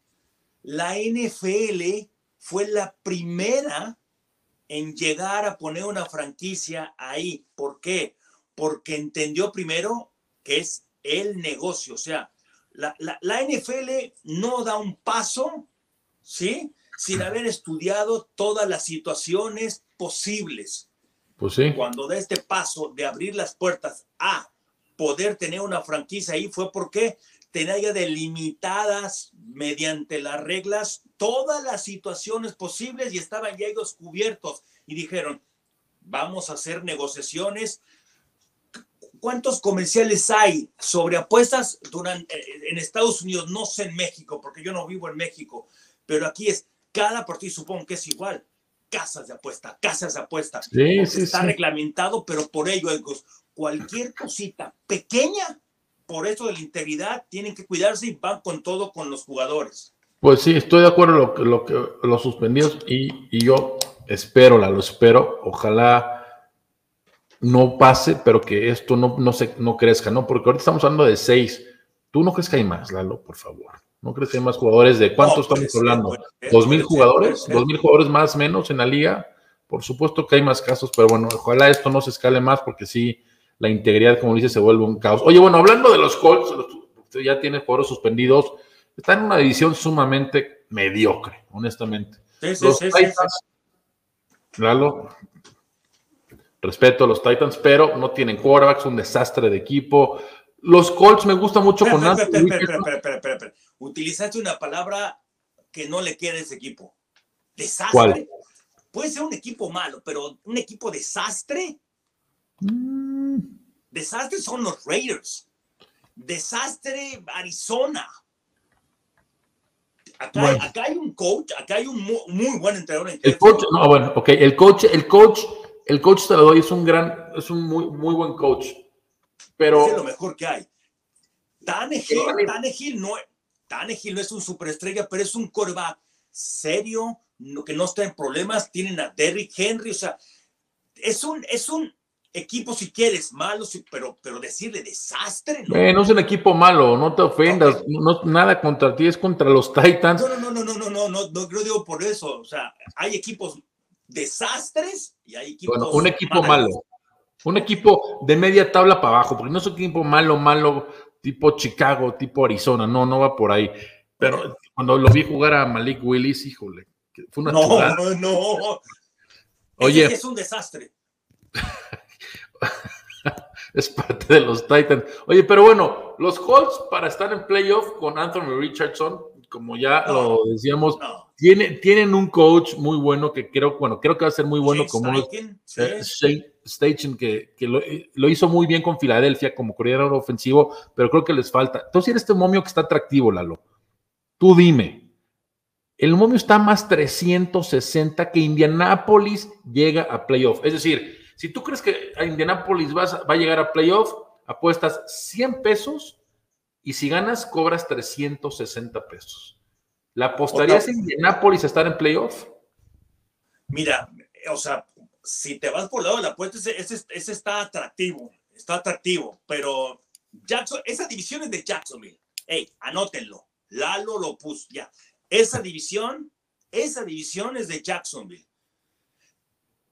Speaker 1: La NFL fue la primera en llegar a poner una franquicia ahí. ¿Por qué? Porque entendió primero que es el negocio. O sea, la, la- la NFL no da un paso, ¿sí? Sin haber estudiado todas las situaciones posibles
Speaker 5: Pues sí.
Speaker 1: cuando da este paso de abrir las puertas a poder tener una franquicia ahí fue porque tenía ya delimitadas mediante las reglas todas las situaciones posibles y estaban ya ellos cubiertos y dijeron, vamos a hacer negociaciones. ¿Cuántos comerciales hay sobre apuestas durante, en Estados Unidos? No sé en México, porque yo no vivo en México, pero aquí es cada partido, supongo que es igual. Casas de apuesta, casas de apuesta.
Speaker 5: Sí, sí,
Speaker 1: está
Speaker 5: sí.
Speaker 1: reglamentado, pero por ello, cualquier cosita pequeña, por eso de la integridad, tienen que cuidarse y van con todo con los jugadores.
Speaker 5: Pues sí, estoy de acuerdo lo que lo que los suspendidos y, y yo espero, la lo espero, ojalá no pase, pero que esto no, no se no crezca, ¿no? Porque ahorita estamos hablando de seis. ¿Tú no crees que hay más, Lalo, por favor? ¿No crees que hay más jugadores? ¿De cuántos
Speaker 1: No,
Speaker 5: estamos
Speaker 1: ser,
Speaker 5: hablando?
Speaker 1: puede ser,
Speaker 5: ¿Dos mil jugadores? ¿Dos mil jugadores más menos en la liga? Por supuesto que hay más casos, pero bueno, ojalá esto no se escale más porque sí, la integridad, como dice, se vuelve un caos. Oye, bueno, hablando de los Colts, usted ya tiene jugadores suspendidos, está en una división sumamente mediocre, honestamente.
Speaker 1: Sí, sí,
Speaker 5: Los
Speaker 1: sí,
Speaker 5: Titans, Lalo, respeto a los Titans, pero no tienen quarterbacks, un desastre de equipo. Los Colts me gusta mucho
Speaker 1: Espera,
Speaker 5: con
Speaker 1: espera, espera. Utilizaste una palabra que no le queda a ese equipo. Desastre.
Speaker 5: ¿Cuál?
Speaker 1: Puede ser un equipo malo, pero un equipo desastre.
Speaker 5: Mm,
Speaker 1: Desastre son los Raiders. Desastre Arizona. Acá,
Speaker 5: Bueno.
Speaker 1: acá hay un coach, acá hay un mu- muy, buen entrenador en
Speaker 5: El coach, no, bueno, ok, el coach, el coach, el coach te lo doy, es un gran, es un muy, muy buen coach. Pero
Speaker 1: Es lo mejor que hay. Tannehill,
Speaker 5: Pero-
Speaker 1: Tannehill no, Tannehill no es un superestrella, pero es un coreback serio, que no está en problemas. Tienen a Derrick Henry, o sea, es un, es un equipo si quieres, malo, pero, pero decirle desastre. ¿no?
Speaker 5: Eh, no es un equipo malo, no te ofendas,
Speaker 1: okay.
Speaker 5: no, nada contra ti, es contra los Titans.
Speaker 1: No, no, no, no, no, no, no, no, digo por eso, o sea, hay equipos desastres y hay equipos.
Speaker 5: Bueno, un equipo
Speaker 1: malos.
Speaker 5: malo, un equipo de media tabla para abajo, porque no es un equipo malo, malo, tipo Chicago, tipo Arizona, no, no va por ahí. Pero cuando lo vi jugar a Malik Willis, híjole, fue una
Speaker 1: No, no, no.
Speaker 5: Oye,
Speaker 1: es un desastre. [LAUGHS]
Speaker 5: es parte de los Titans. Oye, pero bueno, los Colts para estar en playoff con Anthony Richardson, como ya
Speaker 1: No.
Speaker 5: lo decíamos,
Speaker 1: No.
Speaker 5: tiene, tienen un coach muy bueno que creo, bueno, creo que va a ser muy bueno como
Speaker 1: Steichen,
Speaker 5: eh, Shane Steichen, que, que lo, lo hizo muy bien con Filadelfia como coordinador ofensivo, pero creo que les falta. Entonces, este momio que está atractivo, Lalo. Tú dime, el momio está más 360 que Indianapolis llega a playoff. Es decir, si tú crees que a Indianapolis vas va a llegar a playoff, apuestas 100 pesos y si ganas, cobras 360 pesos. ¿La apostarías a Indianapolis a estar en playoff?
Speaker 1: Mira, o sea, si te vas por el lado de la apuesta, ese, ese, ese está atractivo, está atractivo, pero Jackson, esa división es de Jacksonville. Hey, anótenlo. Lalo lo puso ya. Esa división, esa división es de Jacksonville.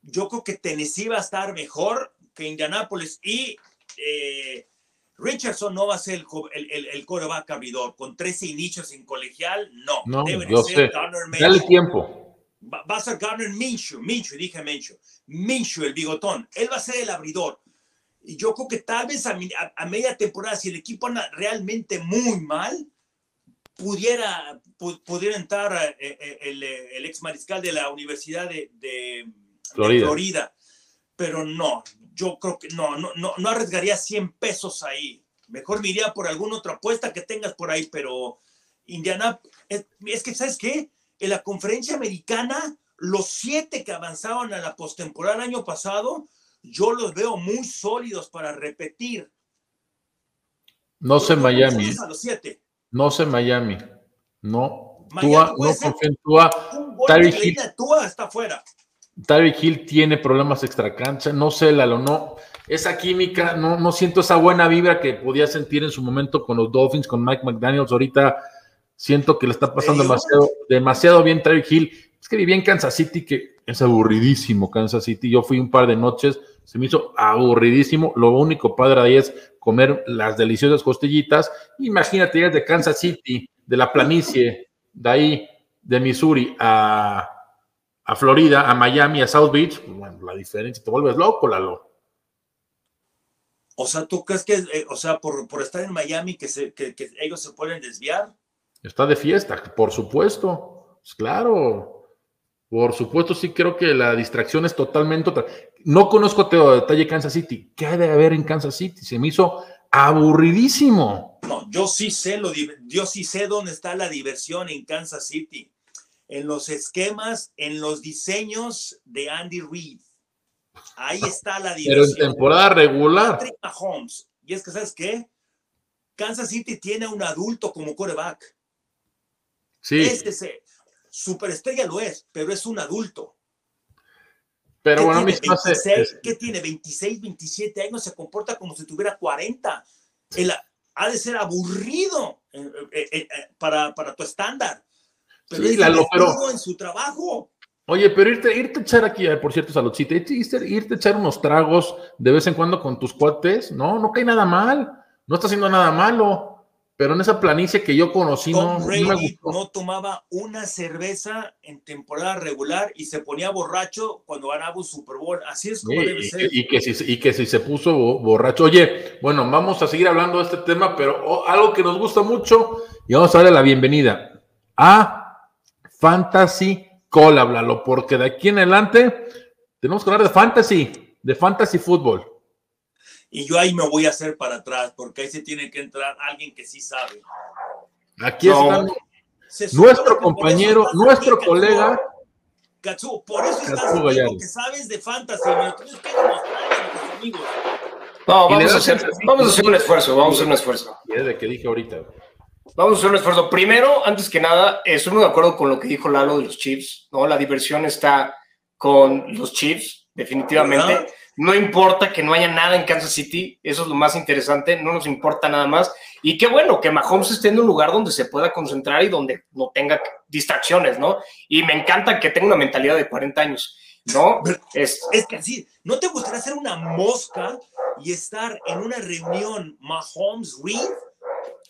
Speaker 1: Yo creo que Tennessee va a estar mejor que Indianapolis y eh, Richardson no va a ser el, el, el, el coreback abridor. Con 13 inicios en colegial, no.
Speaker 5: No,
Speaker 1: Debe de
Speaker 5: yo
Speaker 1: ser
Speaker 5: sé. Dale tiempo.
Speaker 1: Va, va a ser Garner Minshew, Minshew, dije Minshew, Minshew, el bigotón. Él va a ser el abridor. Y yo creo que tal vez a, mi- a- a media temporada, si el equipo anda realmente muy mal, pudiera, pu- pudiera entrar eh, eh, el, el ex mariscal de la Universidad de, de- de
Speaker 5: Florida.
Speaker 1: Pero no, yo creo que no, no, no, no arriesgaría 100 pesos ahí. Mejor me iría por alguna otra apuesta que tengas por ahí, pero Indiana, es, es que, ¿sabes qué? En la conferencia americana, los siete que avanzaban a la postemporada el año pasado, yo los veo muy sólidos para repetir.
Speaker 5: No sé Miami. ¿eh?
Speaker 1: A los siete.
Speaker 5: No sé Miami. No.
Speaker 1: Miami
Speaker 5: Tua, no confío en Tua. Hill.
Speaker 1: Tua está afuera.
Speaker 5: Tyreek Hill tiene problemas extracancha. No sé, Lalo, no. Esa química, no, no siento esa buena vibra que podía sentir en su momento con los Dolphins, con Mike McDaniels. Ahorita siento que le está pasando demasiado, demasiado bien Tyreek Hill. Es que viví en Kansas City, que es aburridísimo Kansas City. Yo fui un par de noches, se me hizo aburridísimo. Lo único padre ahí es comer las deliciosas costillitas. Imagínate, llegas de Kansas City, de la planicie, de ahí, de Missouri a, a Florida, a Miami, a South Beach. pues, Bueno, la diferencia, te vuelves loco, Lalo.
Speaker 1: O sea, ¿tú crees que, eh, o sea, por, por estar en Miami, que, se, que, que ellos se pueden desviar?
Speaker 5: Está de fiesta, por supuesto. Pues claro. Por supuesto, sí creo que la distracción es totalmente otra. No conozco Teo detalle Kansas City. ¿Qué hay de haber en Kansas City? Se me hizo aburridísimo.
Speaker 1: No, yo sí sé lo, yo sí sé dónde está la diversión en Kansas City. En los esquemas, en los diseños de Andy Reid. Ahí está la
Speaker 5: Pero en temporada regular.
Speaker 1: Patrick Mahomes. Y es que, ¿sabes qué? Kansas City tiene un adulto como coreback.
Speaker 5: Sí,
Speaker 1: Este se, superestrella lo es, pero es un adulto.
Speaker 5: pero
Speaker 1: ¿Qué
Speaker 5: bueno,
Speaker 1: tiene,
Speaker 5: hace-
Speaker 1: 26, ¿Qué tiene? 26, 27 años, se comporta como si tuviera 40. El- ha de ser aburrido eh, eh, eh, para, para tu estándar. Pero
Speaker 5: Sí, Lalo, pero-
Speaker 1: en su trabajo.
Speaker 5: Oye, pero irte, irte a echar aquí, eh, por cierto, saludcita, irte, irte, a echar unos tragos de vez en cuando con tus cuates, no, no cae nada mal, no está haciendo nada malo. Pero en esa planicie que yo conocí, no,
Speaker 1: Tom
Speaker 5: no me
Speaker 1: Brady
Speaker 5: gustó.
Speaker 1: no tomaba una cerveza en temporada regular y se ponía borracho cuando ganaba un Super Bowl. Así es como
Speaker 5: Sí,
Speaker 1: debe
Speaker 5: y,
Speaker 1: ser.
Speaker 5: y que si, y que si se puso bo- borracho. Oye, bueno, vamos a seguir hablando de este tema, pero oh, algo que nos gusta mucho y vamos a darle la bienvenida a Fantasy Call, háblalo, porque de aquí en adelante tenemos que hablar de Fantasy, de Fantasy Fútbol.
Speaker 1: Y yo ahí me voy a hacer para atrás, porque ahí se tiene que entrar alguien que sí sabe.
Speaker 5: Aquí
Speaker 2: No.
Speaker 5: está nuestro compañero, nuestro
Speaker 1: aquí,
Speaker 5: colega.
Speaker 1: Por eso estás
Speaker 5: Katsuo
Speaker 1: aquí, porque sabes de fantasy, me lo tienes que demostrar a nuestros amigos.
Speaker 2: No, a, hacer, vamos a hacer un esfuerzo, vamos a hacer un esfuerzo.
Speaker 5: Y es de que dije ahorita.
Speaker 2: Vamos a hacer un esfuerzo. Primero, antes que nada, estoy muy de acuerdo con lo que dijo Lalo de los Chiefs, ¿no? La diversión está con los Chiefs, definitivamente.
Speaker 1: ¿Verdad?
Speaker 2: No importa que no haya nada en Kansas City, eso es lo más interesante, no nos importa nada más. Y qué bueno que Mahomes esté en un lugar donde se pueda concentrar y donde no tenga distracciones, ¿no? Y me encanta que tenga una mentalidad de 40 años, ¿no? [LAUGHS] Es,
Speaker 1: Es que así, ¿no te gustaría ser una mosca y estar en una reunión Mahomes Reed?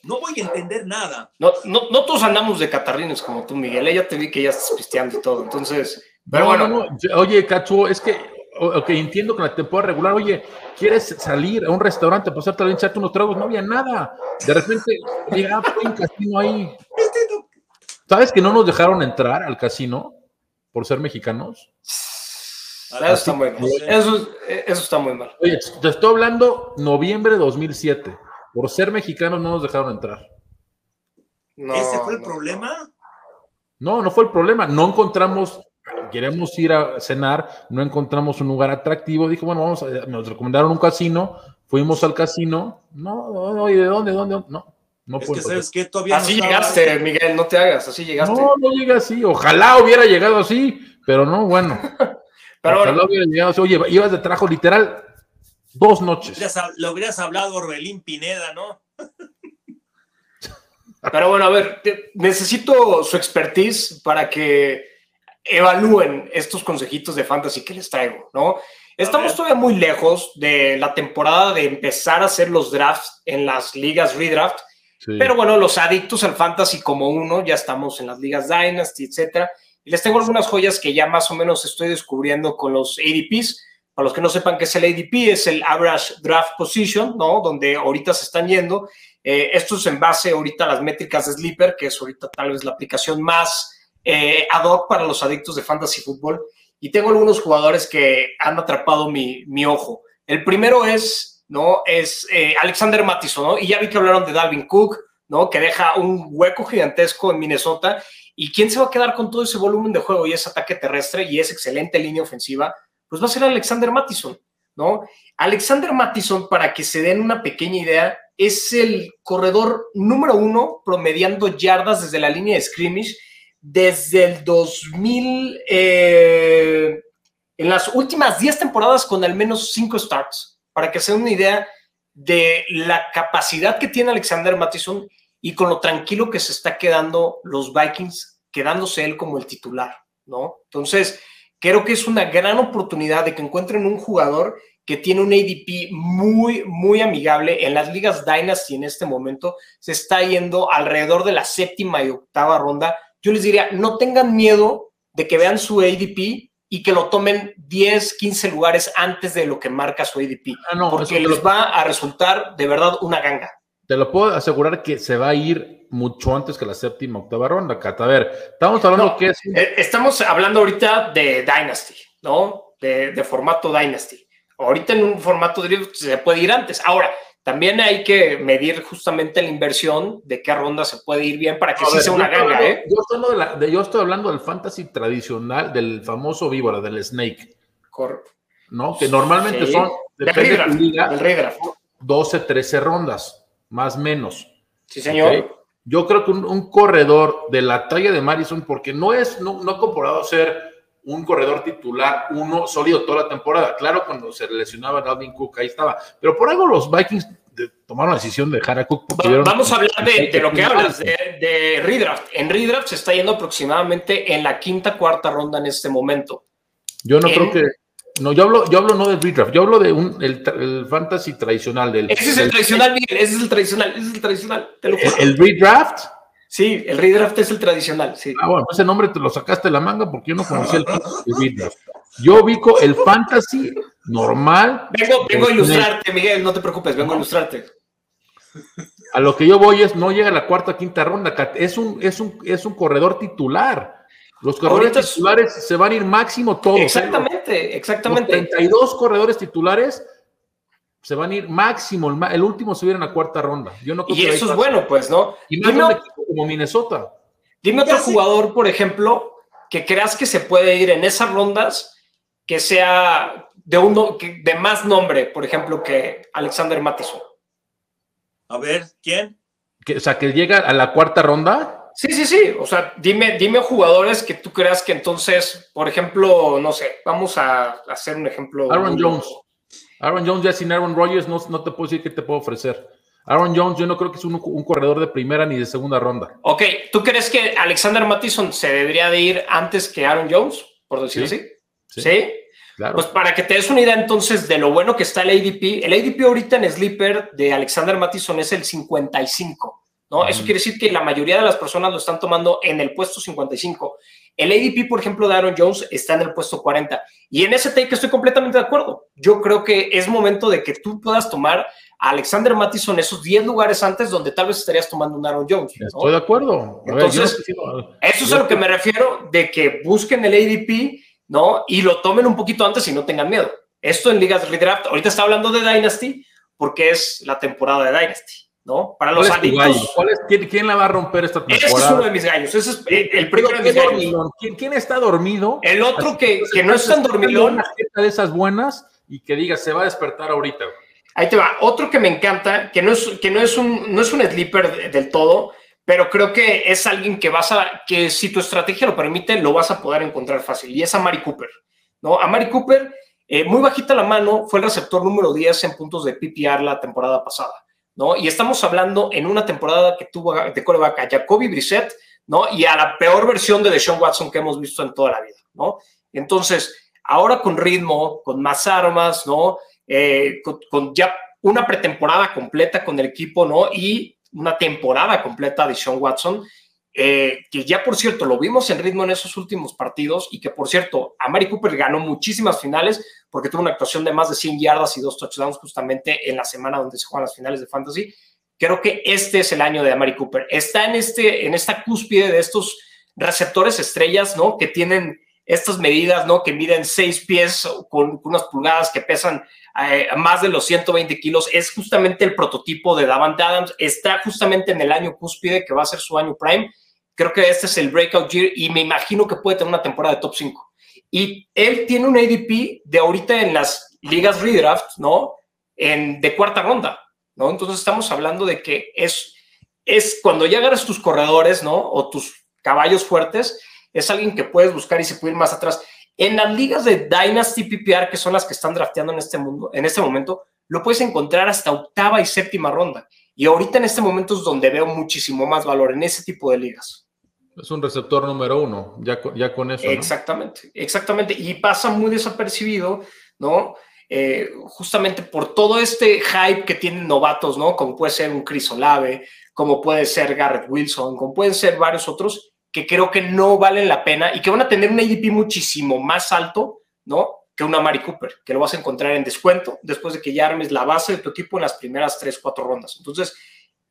Speaker 1: No voy a entender nada.
Speaker 2: no, no, no todos andamos de catarrines como tú, Miguel, ¿eh? ya te vi que ya estás pisteando y todo, entonces, pero
Speaker 5: No,
Speaker 2: bueno.
Speaker 5: no, Oye, Cacho, es que, ok, entiendo que la temporada regular, oye, ¿quieres salir a un restaurante, pasarte a echarte unos tragos? No había nada. De repente, llega un [LAUGHS] casino ahí.
Speaker 1: Este
Speaker 5: ¿Sabes que no nos dejaron entrar al casino por ser mexicanos?
Speaker 2: Eso está muy mal. Eso, eso está muy mal.
Speaker 5: Oye, te estoy hablando noviembre de 2007. Por ser mexicanos no nos dejaron entrar.
Speaker 2: No,
Speaker 1: ¿Ese fue el
Speaker 2: no.
Speaker 1: problema?
Speaker 5: No, no fue el problema. No encontramos, queremos ir a cenar, no encontramos un lugar atractivo. Dijo, bueno, vamos a, nos recomendaron un casino, fuimos al casino. No, no, oye, ¿de dónde? ¿Dónde? No, no
Speaker 1: Es
Speaker 5: puede
Speaker 1: que
Speaker 5: ser.
Speaker 1: sabes que todavía
Speaker 2: Así
Speaker 1: no estaba-
Speaker 2: llegaste, Miguel, no te hagas, así llegaste.
Speaker 5: No, no llega así. Ojalá hubiera llegado así, pero no, bueno. [LAUGHS]
Speaker 2: Pero
Speaker 5: ojalá
Speaker 2: bueno,
Speaker 5: hubiera llegado así. Oye, ibas de trabajo literal dos noches.
Speaker 1: Le hubieras hablado Orbelín Pineda, ¿no? [LAUGHS]
Speaker 2: pero bueno, a ver, te- necesito su expertise para que evalúen estos consejitos de fantasy que les traigo, ¿no? Estamos todavía muy lejos de la temporada de empezar a hacer los drafts en las ligas redraft,
Speaker 5: Sí.
Speaker 2: Pero bueno, los adictos al fantasy como uno, ya estamos en las ligas Dynasty, etcétera. Y les tengo algunas joyas que ya más o menos estoy descubriendo con los ADPs. Para los que no sepan qué es el ADP, es el Average Draft Position, ¿no? Donde ahorita se están yendo. Eh, esto es en base ahorita a las métricas de Sleeper, que es ahorita tal vez la aplicación más eh, ad hoc para los adictos de fantasy fútbol. Y tengo algunos jugadores que han atrapado mi, mi ojo. El primero es, ¿no? Es eh, Alexander Mattison, ¿no? Y ya vi que hablaron de Dalvin Cook, ¿no? Que deja un hueco gigantesco en Minnesota. ¿Y quién se va a quedar con todo ese volumen de juego y ese ataque terrestre y esa excelente línea ofensiva? Pues va a ser Alexander Mattison, ¿no? Alexander Mattison, para que se den una pequeña idea, es el corredor número uno promediando yardas desde la línea de scrimmage desde el 2000, eh, en las últimas 10 temporadas con al menos 5 starts, para que se den una idea de la capacidad que tiene Alexander Mattison y con lo tranquilo que se está quedando los Vikings, quedándose él como el titular, ¿no? Entonces, creo que es una gran oportunidad de que encuentren un jugador que tiene un ADP muy, muy amigable en las ligas Dynasty en este momento. Se está yendo alrededor de la séptima y octava ronda. Yo les diría, no tengan miedo de que vean su ADP y que lo tomen 10, 15 lugares antes de lo que marca su ADP.
Speaker 5: Ah, no,
Speaker 2: porque les va a resultar de verdad una ganga.
Speaker 5: Te lo puedo asegurar que se va a ir mucho antes que la séptima, octava ronda, Cata. A ver, estamos hablando
Speaker 2: No,
Speaker 5: que es...
Speaker 2: Eh, Estamos hablando ahorita de Dynasty, ¿no? De, de formato Dynasty. Ahorita en un formato de se puede ir antes. Ahora, también hay que medir justamente la inversión de qué ronda se puede ir bien para que
Speaker 5: A
Speaker 2: sí
Speaker 5: ver,
Speaker 2: sea
Speaker 5: yo
Speaker 2: una ganga, ¿eh?
Speaker 5: Yo estoy, hablando de la- de- yo estoy hablando del fantasy tradicional, del famoso víbora, del snake,
Speaker 2: Cor-
Speaker 5: ¿no? Que normalmente
Speaker 2: Sí.
Speaker 5: son,
Speaker 2: Del
Speaker 5: depende de liga,
Speaker 2: del redraft.
Speaker 5: 12, 13 rondas, más o menos.
Speaker 2: Sí, señor.
Speaker 5: Yo creo que un, un corredor de la talla de Madison, porque no es, no, no ha comparado ser un corredor titular, uno sólido toda la temporada. Claro, cuando se lesionaba Dalvin Cook, ahí estaba. Pero por algo los Vikings de- tomaron la decisión de dejar a Cook.
Speaker 2: Va- Vamos a hablar de, de lo que hablas, de, de redraft. En redraft se está yendo aproximadamente en la quinta, cuarta ronda en este momento.
Speaker 5: Yo no
Speaker 2: en-
Speaker 5: creo que. No, yo hablo, yo hablo no del redraft, yo hablo de un, el, el fantasy tradicional. Del,
Speaker 2: Ese es el tradicional, Miguel, ese es el tradicional, ese es el tradicional. te lo
Speaker 5: el,
Speaker 2: juro.
Speaker 5: el redraft.
Speaker 2: Sí, el redraft es el tradicional, sí.
Speaker 5: Ah, bueno, ese nombre te lo sacaste de la manga porque yo no conocía el, [LAUGHS] redraft. Yo ubico el fantasy normal.
Speaker 2: Vengo, vengo a ilustrarte, Miguel, no te preocupes, vengo a ilustrarte.
Speaker 5: A lo que yo voy es no llega a la cuarta quinta ronda. Es un, es un, es un corredor titular. Los corredores
Speaker 2: Ahorita es-
Speaker 5: titulares se van a ir máximo todos. ¿eh?
Speaker 2: Exactamente,
Speaker 5: Los
Speaker 2: exactamente.
Speaker 5: 32 corredores titulares se van a ir máximo. El, último se viene a la cuarta ronda. Yo no creo
Speaker 2: Y
Speaker 5: que
Speaker 2: eso es bueno, pues, ¿no?
Speaker 5: Y más
Speaker 2: Dime,
Speaker 5: un equipo como Minnesota.
Speaker 2: dime otro jugador, por ejemplo, que creas que se puede ir en esas rondas que sea de uno que- de más nombre, por ejemplo, que Alexander Mattison.
Speaker 1: A ver, ¿quién?
Speaker 5: Que, o sea, que llega a la cuarta ronda.
Speaker 2: Sí, sí, sí. O sea, dime, dime jugadores que tú creas que entonces, por ejemplo, no sé, vamos a hacer un ejemplo.
Speaker 5: Aaron Jones. Aaron Jones ya sin Aaron Rodgers no, no te puedo decir qué te puedo ofrecer. Aaron Jones yo no creo que es un, un corredor de primera ni de segunda ronda.
Speaker 2: Ok, ¿tú crees que Alexander Mattison se debería de ir antes que Aaron Jones, por decirlo
Speaker 5: Sí,
Speaker 2: así?
Speaker 5: sí.
Speaker 2: ¿Sí?
Speaker 5: Claro.
Speaker 2: Pues para que te des una idea entonces de lo bueno que está el ADP, el ADP ahorita en Sleeper de Alexander Mattison es el 55, ¿no? Eso quiere decir que la mayoría de las personas lo están tomando en el puesto 55. El ADP, por ejemplo, de Aaron Jones está en el puesto 40. Y en ese take estoy completamente de acuerdo. Yo creo que es momento de que tú puedas tomar a Alexander Mattison esos 10 lugares antes donde tal vez estarías tomando un Aaron Jones. ¿no?
Speaker 5: Estoy de acuerdo. A ver,
Speaker 2: Entonces,
Speaker 5: yo
Speaker 2: Eso es a lo que me refiero de que busquen el ADP, ¿no? Y lo tomen un poquito antes y no tengan miedo. Esto en ligas redraft, ahorita está hablando de Dynasty porque es la temporada de Dynasty, ¿no? Para los adictos,
Speaker 5: ¿Cuál es- quién, quién la va a romper esta
Speaker 2: ese es
Speaker 5: temporada?
Speaker 2: uno de mis gallos. Ese es el, el primero de
Speaker 5: ¿Qué
Speaker 2: mis gallos.
Speaker 5: dormilón? ¿Quién, quién está dormido?
Speaker 2: El otro que, no es tan dormilón,
Speaker 5: Una de esas buenas y que diga, se va a despertar ahorita.
Speaker 2: Ahí te va. Otro que me encanta, que no es, que no es, un, no es un sleeper de- del todo, pero creo que es alguien que vas a, que si tu estrategia lo permite, lo vas a poder encontrar fácil. Y es a Mari Cooper. ¿no? A Mari Cooper, eh, muy bajita la mano, fue el receptor número 10 en puntos de PPR la temporada pasada. ¿No? Y estamos hablando en una temporada que tuvo de coreback a Jacoby Brissett, ¿no? Y a la peor versión de Deshaun Watson que hemos visto en toda la vida, ¿no? Entonces, ahora con ritmo, con más armas, ¿no? Eh, con, con ya una pretemporada completa con el equipo, ¿no? Y una temporada completa de Sean Watson, eh, que ya por cierto lo vimos en ritmo en esos últimos partidos y que por cierto, a Mari Cooper ganó muchísimas finales porque tuvo una actuación de más de 100 yardas y dos touchdowns justamente en la semana donde se juegan las finales de fantasy. Creo que este es el año de Amari Cooper. Está en, este, en esta cúspide de estos receptores estrellas, ¿no? Que tienen estas medidas, ¿no? Que miden seis pies con, unas pulgadas que pesan eh, más de los 120 kilos. Es justamente el prototipo de Davante Adams. Está justamente en el año cúspide, que va a ser su año prime. Creo que este es el breakout year y me imagino que puede tener una temporada de top 5. Y él tiene un ADP de ahorita en las ligas redraft, ¿no? En, de cuarta ronda, ¿no? Entonces estamos hablando de que es, es cuando ya agarras tus corredores, ¿no? O tus caballos fuertes, es alguien que puedes buscar y se puede ir más atrás. En las ligas de Dynasty PPR, que son las que están drafteando en este mundo, en este momento, lo puedes encontrar hasta octava y séptima ronda. Y ahorita en este momento es donde veo muchísimo más valor en ese tipo de ligas.
Speaker 5: Es un receptor número uno, ya con, ya con eso.
Speaker 2: Exactamente, exactamente. Y pasa muy desapercibido, ¿no? Eh, justamente por todo este hype que tienen novatos, ¿no? Como puede ser un Chris Olave, como puede ser Garrett Wilson, como pueden ser varios otros que creo que no valen la pena y que van a tener un ADP muchísimo más alto, ¿no? Que una Mari Cooper, que lo vas a encontrar en descuento después de que ya armes la base de tu equipo en las primeras tres, cuatro rondas. Entonces,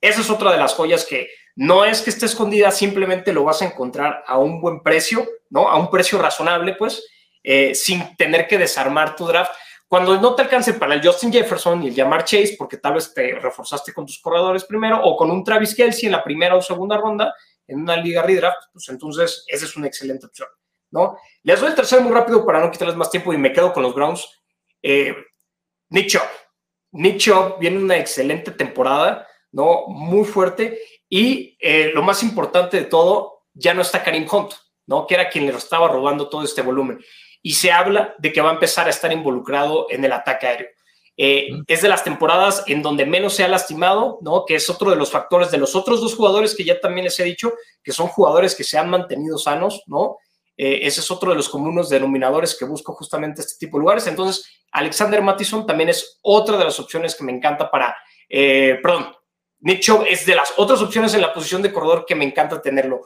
Speaker 2: esa es otra de las joyas que no es que esté escondida, simplemente lo vas a encontrar a un buen precio, ¿no? A un precio razonable, pues, eh, sin tener que desarmar tu draft. Cuando no te alcance para el Justin Jefferson y el Jamar Chase, porque tal vez te reforzaste con tus corredores primero, o con un Travis Kelsey en la primera o segunda ronda, en una liga redraft, pues entonces esa es una excelente opción, ¿no? Les doy el tercero muy rápido para no quitarles más tiempo y me quedo con los Browns. Eh, Nick Chubb. Nick Chubb viene una excelente temporada, ¿no? Muy fuerte. Y eh, lo más importante de todo, ya no está Karim Hunt, ¿no? Que era quien le estaba robando todo este volumen. Y se habla de que va a empezar a estar involucrado en el ataque aéreo. Eh, es de las temporadas en donde menos se ha lastimado, ¿no? Que es otro de los factores de los otros dos jugadores que ya también les he dicho, que son jugadores que se han mantenido sanos, ¿no? Eh, ese es otro de los comunes denominadores que busco justamente este tipo de lugares. Entonces, Alexander Mattison también es otra de las opciones que me encanta para, eh, perdón, Nick Chubb es de las otras opciones en la posición de corredor que me encanta tenerlo.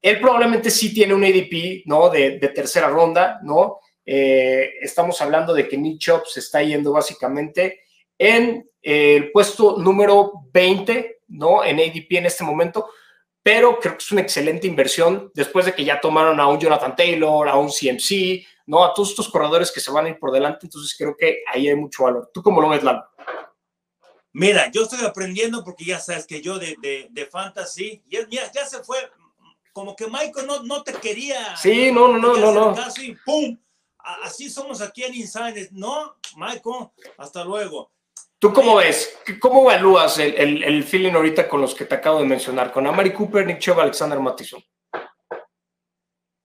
Speaker 2: Él probablemente sí tiene un ADP, ¿no? De, tercera ronda, ¿no? Eh, estamos hablando de que Nick Chubb se está yendo básicamente en el puesto número 20, ¿no? En ADP en este momento, pero creo que es una excelente inversión después de que ya tomaron a un Jonathan Taylor, a un CMC, ¿no? A todos estos corredores que se van a ir por delante, entonces creo que ahí hay mucho valor. ¿Tú cómo lo ves, Lalo?
Speaker 1: Mira, yo estoy aprendiendo porque ya sabes que yo de, de, de fantasy, ya, ya, se fue, como que Michael no, no te quería.
Speaker 2: Sí, no, no, no, no. no.
Speaker 1: Caso y ¡pum! Así somos aquí en Insiders. No, Michael, hasta luego.
Speaker 2: ¿Tú cómo ves? ¿Cómo evalúas el, el, el, feeling ahorita con los que te acabo de mencionar? Con Amari Cooper, Nick Chubb, Alexander Mattison.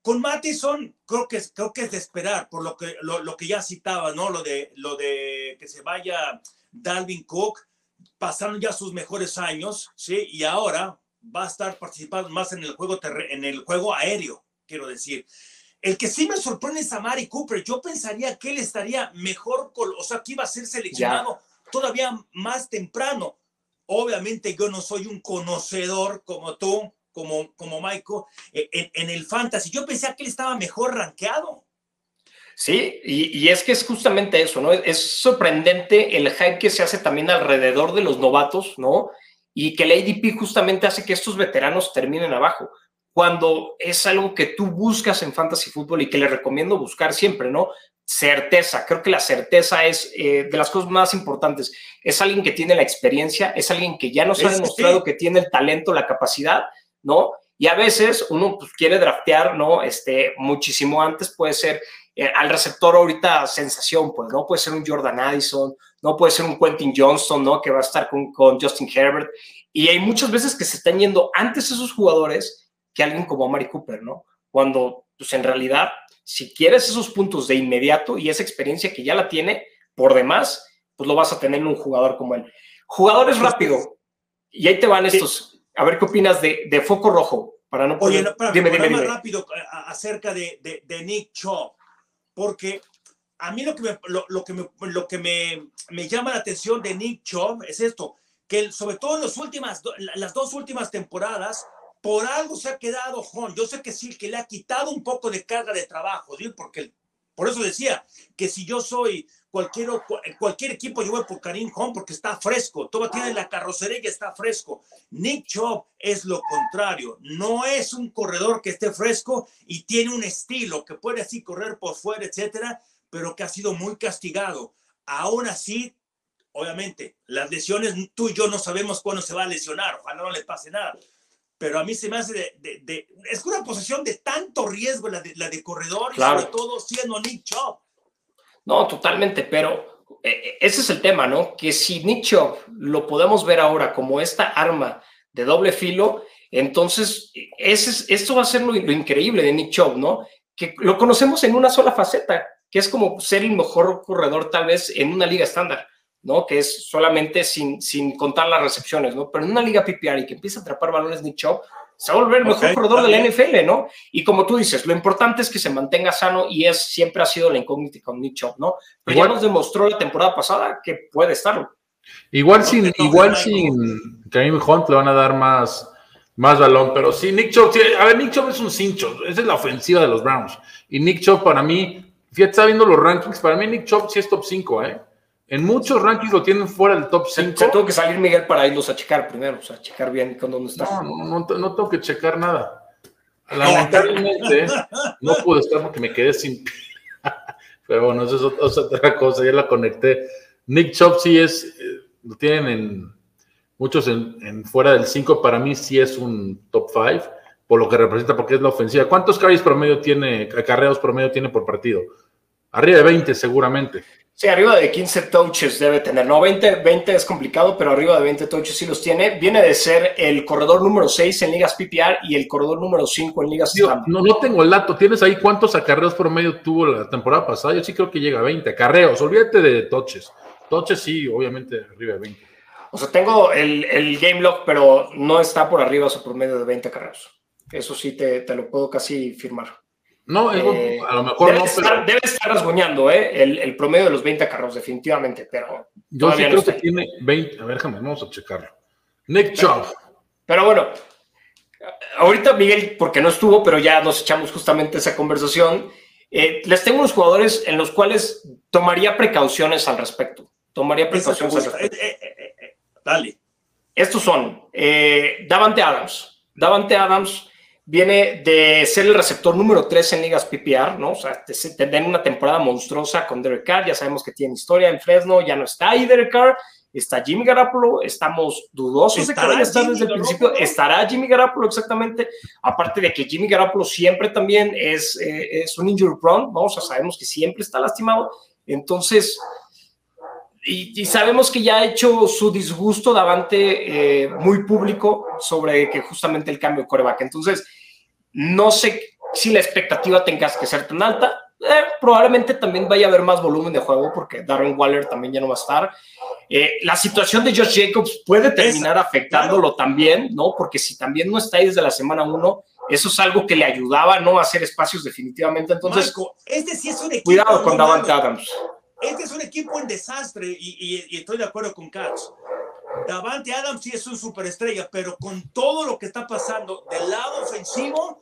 Speaker 1: Con Mattison creo que, creo que es de esperar, por lo que, lo, lo, que ya citaba, ¿no? Lo de, lo de que se vaya Dalvin Cook, pasaron ya sus mejores años, ¿sí? Y ahora va a estar participando más en el juego, en el juego aéreo, quiero decir. El que sí me sorprende es Amari Cooper. Yo pensaría que él estaría mejor, con, o sea, que iba a ser seleccionado todavía más temprano. Obviamente yo no soy un conocedor como tú, como, como Michael, en, en el fantasy. Yo pensé que él estaba mejor rankeado.
Speaker 2: Sí, y, y, es que es justamente eso, ¿no? Es sorprendente el hype que se hace también alrededor de los novatos, ¿no? Y que el ADP justamente hace que estos veteranos terminen abajo cuando es algo que tú buscas en fantasy fútbol y que le recomiendo buscar siempre, ¿no? Certeza, creo que la certeza es eh, de las cosas más importantes. Es alguien que tiene la experiencia, es alguien que ya nos ha demostrado que tiene el talento, la capacidad, ¿no? Y a veces uno pues, quiere draftear, ¿no? Este, muchísimo antes puede ser eh, al receptor ahorita sensación, pues, ¿no? Puede ser un Jordan Addison, no puede ser un Quentin Johnston, ¿no? Que va a estar con, con Justin Herbert. Y hay muchas veces que se están yendo antes esos jugadores que alguien como Mari Cooper, ¿no? Cuando, pues en realidad, si quieres esos puntos de inmediato y esa experiencia que ya la tiene, por demás, pues lo vas a tener en un jugador como él. Jugador es rápido. Y ahí te van estos. A ver qué opinas de, de Foco Rojo. Para no
Speaker 1: poner... Oye, no, dime, dime, dime. rápido acerca de, de, de, Nick Chubb, porque a mí lo que, me, lo, que, me, lo que me, me llama la atención de Nick Chubb es esto, que sobre todo en las últimas, las dos últimas temporadas, por algo se ha quedado Juan. Yo sé que sí, que le ha quitado un poco de carga de trabajo, ¿sí? porque por eso decía que si yo soy cualquier, cualquier equipo, yo voy por Karim Hunt porque está fresco. Todo tiene la carrocería y está fresco. Nick Chubb es lo contrario. No es un corredor que esté fresco y tiene un estilo que puede así correr por fuera, etcétera, pero que ha sido muy castigado. Aún así, obviamente, las lesiones, tú y yo no sabemos cuándo se va a lesionar. Ojalá no le pase nada pero a mí se me hace de, de, de es una posición de tanto riesgo la de, la de corredor claro. y sobre todo siendo Nick Chubb.
Speaker 2: No, totalmente, pero eh, ese es el tema, ¿no? Que si Nick Chubb lo podemos ver ahora como esta arma de doble filo, entonces ese es, esto va a ser lo, lo increíble de Nick Chubb, ¿no? Que lo conocemos en una sola faceta, que es como ser el mejor corredor tal vez en una liga estándar. ¿No? Que es solamente sin, sin contar las recepciones, ¿no? Pero en una liga PPR y que empieza a atrapar balones Nick Chubb, se va a volver el mejor okay, corredor de la NFL, ¿no? Y como tú dices, lo importante es que se mantenga sano y es siempre ha sido la incógnita con Nick Chubb, ¿no? Pero igual, ya nos demostró la temporada pasada que puede estarlo.
Speaker 5: Igual no, sin, no, igual no, sin Kareem Hunt le van a dar más, más balón, pero sí, Nick Chubb, sí, a ver, Nick Chubb es un cincho, esa es la ofensiva de los Browns. Y Nick Chubb para mí, fíjate, está viendo los rankings, para mí Nick Chubb sí es top 5, ¿eh? En muchos rankings lo tienen fuera del top 5.
Speaker 2: Se, tuvo que salir Miguel para irlos a checar primero, o sea, checar bien con dónde está.
Speaker 5: No, no, no, no tengo que checar nada. Lamentablemente [LAUGHS] no pude estar porque me quedé sin. [LAUGHS] Pero bueno, eso es, es, otra cosa, ya la conecté. Nick Chubb sí es, eh, lo tienen en muchos en, en fuera del 5, para mí sí es un top 5, por lo que representa, porque es la ofensiva. ¿Cuántos carries promedio tiene, acarreos promedio tiene por partido? Arriba de 20 seguramente.
Speaker 2: Sí, arriba de 15 touches debe tener. No, 20, 20 es complicado, pero arriba de 20 touches sí los tiene. Viene de ser el corredor número 6 en ligas PPR y el corredor número 5 en ligas
Speaker 5: Yo, no, no tengo el dato. ¿Tienes ahí cuántos acarreos promedio tuvo la temporada pasada? Yo sí creo que llega a 20 acarreos. Olvídate de touches. touches sí, obviamente arriba de 20.
Speaker 2: O sea, tengo el, el game log, pero no está por arriba su promedio de 20 carreras. Eso sí te, te lo puedo casi firmar.
Speaker 5: No,
Speaker 2: Eh,
Speaker 5: a lo mejor
Speaker 2: debe,
Speaker 5: no,
Speaker 2: estar,
Speaker 5: pero
Speaker 2: debe estar rasguñando ¿eh? el, el promedio de los 20 carros, definitivamente, pero
Speaker 5: yo sí
Speaker 2: no
Speaker 5: creo
Speaker 2: está
Speaker 5: que tiene 20. A ver, déjame, vamos a checarlo. Nick Chubb.
Speaker 2: Pero bueno, ahorita Miguel, porque no estuvo, pero ya nos echamos justamente esa conversación. eh, les tengo unos jugadores en los cuales tomaría precauciones al respecto. Tomaría precauciones al respecto.
Speaker 1: Eh, eh, eh, eh, Dale.
Speaker 2: Estos son eh, Davante Adams. Davante Adams viene de ser el receptor número 3 en ligas PPR, ¿no? O sea, te- se- tener una temporada monstruosa con Derek Carr. Ya sabemos que tiene historia en Fresno, ya no está ahí Derek Carr. Está Jimmy Garoppolo, estamos dudosos de que
Speaker 1: ¿Estará
Speaker 2: vaya a estar desde el principio. Estará Jimmy Garoppolo, exactamente. Aparte de que Jimmy Garoppolo siempre también es, eh, es un injury prone, ¿no? O sea, sabemos que siempre está lastimado. Entonces, y, y sabemos que ya ha hecho su disgusto Davante eh, muy público sobre que justamente el cambio de coreback. Entonces, no sé si la expectativa tengas que ser tan alta. Eh, probablemente también vaya a haber más volumen de juego porque Darren Waller también ya no va a estar. Eh, la situación de Josh Jacobs puede terminar afectándolo también, ¿no? Porque si también no está ahí desde la semana uno, eso es algo que le ayudaba ¿no? a hacer espacios definitivamente. Entonces,
Speaker 1: Marco, este sí es un equipo.
Speaker 2: cuidado con Davante. Adams.
Speaker 1: Este es un equipo en desastre y, y- y estoy de acuerdo con Katz. Davante Adams sí es un superestrella, pero con todo lo que está pasando del lado ofensivo,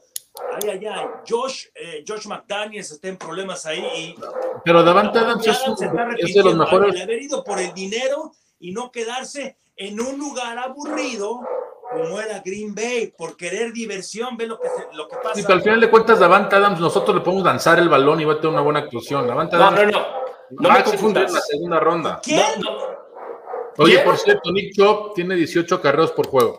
Speaker 1: ay, ay, ay, Josh, eh, Josh McDaniels está en problemas ahí y
Speaker 5: Pero Davante Adams es,
Speaker 1: Adams está
Speaker 5: un- es de los mejores.
Speaker 1: haber ido por el dinero y no quedarse en un lugar aburrido como era Green Bay, por querer diversión, ve lo que, se- lo que pasa.
Speaker 5: Sí, pero al final de cuentas, Davante Adams, nosotros le podemos lanzar el balón y va a tener una buena actuación. Davante
Speaker 2: No,
Speaker 5: Adams
Speaker 2: no, no. No
Speaker 5: va
Speaker 2: me
Speaker 5: a ser en la
Speaker 2: confundas.
Speaker 5: segunda ronda.
Speaker 1: ¿Quién?
Speaker 2: No, no.
Speaker 5: Oye, por cierto, Nick Chubb tiene 18 carreros por juego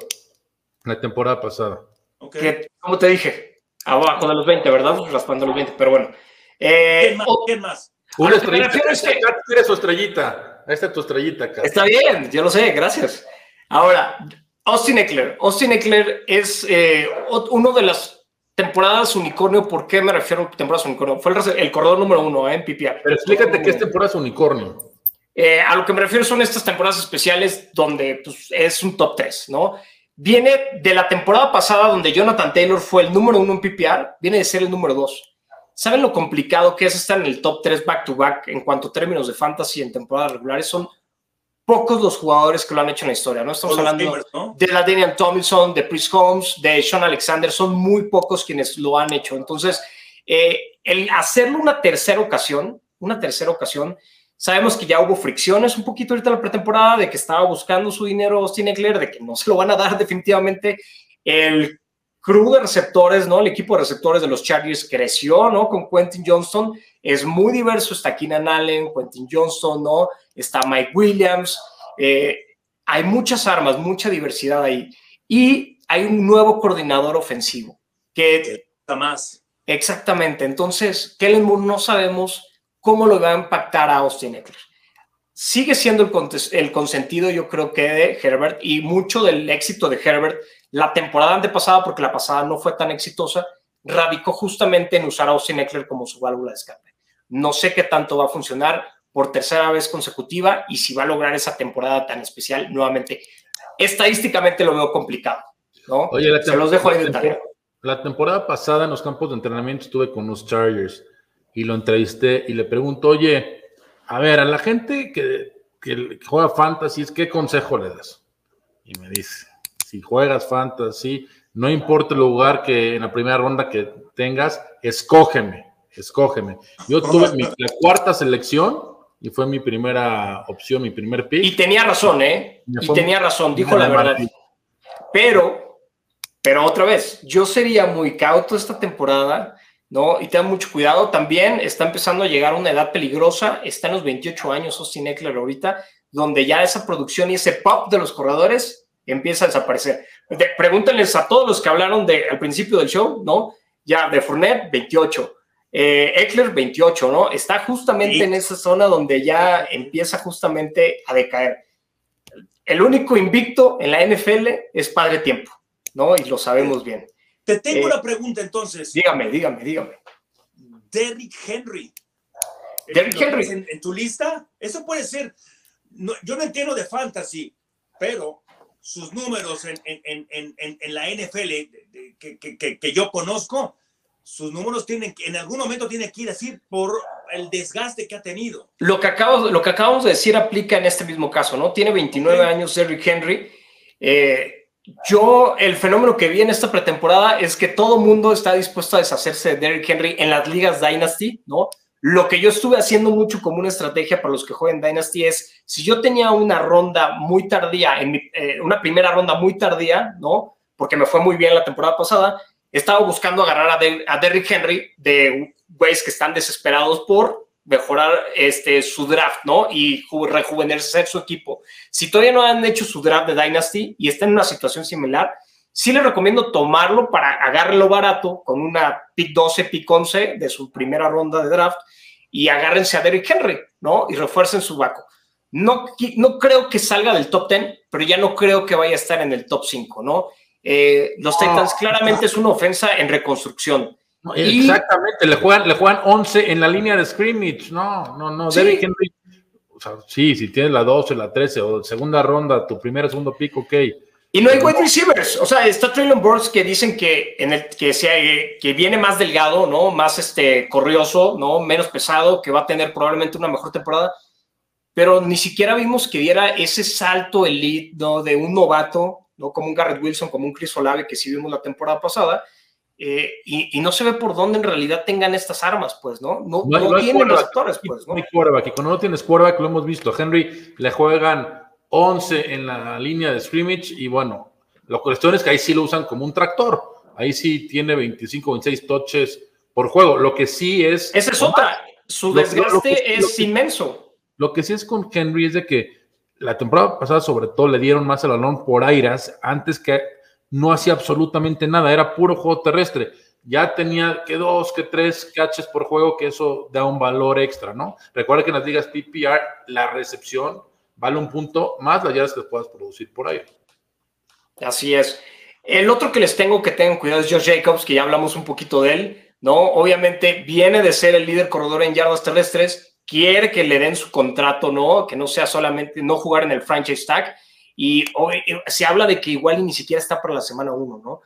Speaker 5: la temporada pasada.
Speaker 1: Ok.
Speaker 2: que, como te dije, abajo de los 20, ¿verdad? Raspando los 20, pero bueno. Eh,
Speaker 1: ¿Quién más? ¿Quién más?
Speaker 5: Una estrellita.
Speaker 2: refiero es que-
Speaker 5: Kat tiene su estrellita. Ahí está tu estrellita, Kat.
Speaker 2: está bien, yo lo sé, gracias. Ahora, Austin Eckler. Austin Eckler es eh, uno de las temporadas unicornio. ¿Por qué me refiero a temporadas unicornio? Fue el, el corredor número uno eh, en PPR.
Speaker 5: Pero explícate qué es temporada es unicornio.
Speaker 2: Eh, a lo que me refiero son estas temporadas especiales donde pues, es un top 3, ¿no? Viene de la temporada pasada donde Jonathan Taylor fue el número uno en PPR, viene de ser el número 2. ¿Saben lo complicado que es estar en el top 3 back to back en cuanto a términos de fantasy en temporadas regulares? Son pocos los jugadores que lo han hecho en la historia, ¿no? Estamos hablando de la Daniel Tomlinson, de Chris Holmes, de Sean Alexander, son muy pocos quienes lo han hecho. Entonces, eh, el hacerlo una tercera ocasión, una tercera ocasión, sabemos que ya hubo fricciones un poquito ahorita en la pretemporada, de que estaba buscando su dinero Austin Eckler, de que no se lo van a dar [LAUGHS] definitivamente. El crew de receptores, ¿no? El equipo de receptores de los Chargers creció, ¿no? Con Quentin Johnston. Es muy diverso. Está Keenan Allen, Quentin Johnston, ¿no? Está Mike Williams. Eh, hay muchas armas, mucha diversidad ahí. Y hay un nuevo coordinador ofensivo que
Speaker 1: Nada más.
Speaker 2: Exactamente. Entonces, Kellen Moore no sabemos cómo lo va a impactar a Austin Eckler. Sigue siendo el, el consentido, yo creo que de Herbert y mucho del éxito de Herbert la temporada antepasada, porque la pasada no fue tan exitosa, radicó justamente en usar a Austin Eckler como su válvula de escape. No sé qué tanto va a funcionar por tercera vez consecutiva y si va a lograr esa temporada tan especial nuevamente. Estadísticamente lo veo complicado, ¿no?
Speaker 5: Oye,
Speaker 2: Se los dejo ahí de tarea.
Speaker 5: La temporada pasada en los campos de entrenamiento estuve con los Chargers y lo entrevisté y le pregunto, oye, a ver, a la gente que, que juega fantasy, ¿qué consejo le das? Y me dice, si juegas fantasy, no importa el lugar que en la primera ronda que tengas, escógeme, escógeme. Yo tuve mi, la cuarta selección y fue mi primera opción, mi primer pick.
Speaker 2: Y tenía razón, ¿eh? Y tenía razón, dijo la verdad. Pero, pero otra vez, yo sería muy cauto esta temporada, ¿no? Y ten mucho cuidado. También está empezando a llegar a una edad peligrosa. Está en los 28 años Austin Eckler ahorita, donde ya esa producción y ese pop de los corredores empieza a desaparecer. De- pregúntenles a todos los que hablaron de, al principio del show, ¿no? Ya de Fournette, 28. Eh, Eckler 28, ¿no? Está justamente
Speaker 1: Sí.
Speaker 2: en esa zona donde ya empieza justamente a decaer. El único invicto en la NFL es Padre Tiempo, ¿no? Y lo sabemos bien.
Speaker 1: Te tengo
Speaker 2: Eh,
Speaker 1: una pregunta entonces.
Speaker 2: Dígame, dígame, dígame.
Speaker 1: Derrick Henry.
Speaker 2: Derrick
Speaker 1: ¿Lo tienes
Speaker 2: Henry.
Speaker 1: En, en tu lista? Eso puede ser. no, yo no entiendo de fantasy, pero sus números en, la NFL que, que, que, que yo conozco, sus números tienen, que- en algún momento tienen que ir así por el desgaste que ha tenido.
Speaker 2: Lo que, acabo, lo que acabamos de decir aplica en este mismo caso, ¿no? Tiene 29
Speaker 1: Ok.
Speaker 2: años Derrick Henry. Eh, yo, el fenómeno que vi en esta pretemporada es que todo mundo está dispuesto a deshacerse de Derrick Henry en las ligas Dynasty, ¿no? Lo que yo estuve haciendo mucho como una estrategia para los que juegan Dynasty es, si yo tenía una ronda muy tardía, en eh, una primera ronda muy tardía, ¿no? Porque me fue muy bien la temporada pasada, estaba buscando agarrar a, a Derrick Henry de güeyes que están desesperados por mejorar este, su draft, ¿no? Y ju- rejuvenecer su equipo. Si todavía no han hecho su draft de Dynasty y están en una situación similar, sí les recomiendo tomarlo para agarrarlo barato con una pick 12, pick 11 de su primera ronda de draft y agárrense a Derrick Henry, ¿no? Y refuercen su vaco. No, no creo que salga del top 10, pero ya no creo que vaya a estar en el top 5, ¿no? Eh, los Titans claramente es una ofensa en reconstrucción.
Speaker 5: No,
Speaker 2: Y-
Speaker 5: Exactamente, le juegan, le juegan 11 en la línea de scrimmage. No, no, no.
Speaker 2: Sí.
Speaker 5: Derrick Henry, o sea, sí, si tienes la 12, la 13 o segunda ronda, tu primera, segundo pick, ok.
Speaker 2: Y no hay wide receivers. O sea, está Traylon Burks que dicen que, en el, que, sea, que viene más delgado, ¿no? Más este, corrioso, ¿no? Menos pesado, que va a tener probablemente una mejor temporada. Pero ni siquiera vimos que diera ese salto elite, ¿no? De un novato, ¿no? Como un Garrett Wilson, como un Chris Olave, que sí vimos la temporada pasada. Eh, y, y no se ve por dónde en realidad tengan estas armas, pues, ¿no? No,
Speaker 5: No
Speaker 2: no tienen
Speaker 5: quarterback.
Speaker 2: receptores, pues, ¿no?
Speaker 5: Hay quarterback. Y cuando no tienes quarterback, lo hemos visto. Henry le juegan 11 en la línea de scrimmage y bueno, la cuestión es que ahí sí lo usan como un tractor. Ahí sí tiene 25, 26 touches por juego. Lo que sí es...
Speaker 2: Esa es otra. Su
Speaker 5: Lo-
Speaker 2: desgaste
Speaker 5: lo que- lo
Speaker 2: es
Speaker 5: que-
Speaker 2: inmenso.
Speaker 5: Lo que sí es con Henry es de que la temporada pasada, sobre todo, le dieron más el balón por airas, antes que no hacía absolutamente nada, era puro juego terrestre. Ya tenía que dos, que tres catches por juego, que eso da un valor extra, ¿no? Recuerda que en las ligas PPR la recepción vale un punto más las yardas que puedas producir por aire.
Speaker 2: Así es. El otro que les tengo que tengan cuidado es Josh Jacobs, que ya hablamos un poquito de él, ¿no? Obviamente viene de ser el líder corredor en yardas terrestres, quiere que le den su contrato, ¿no? Que no sea solamente no jugar en el franchise tag. Y hoy, eh, se habla de que igual ni siquiera está para la semana 1, ¿no?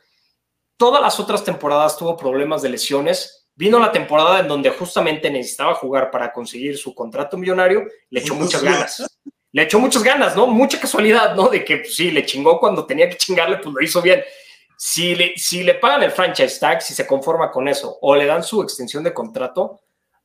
Speaker 2: Todas las otras temporadas tuvo problemas de lesiones. Vino la temporada en donde justamente necesitaba jugar para conseguir su contrato millonario, le echó muchas ganas. Le echó muchas ganas, ¿no? Mucha casualidad, ¿no? De que pues, sí, le chingó cuando tenía que chingarle, pues lo hizo bien. Si le, si le pagan el franchise tag, si se conforma con eso, o le dan su extensión de contrato,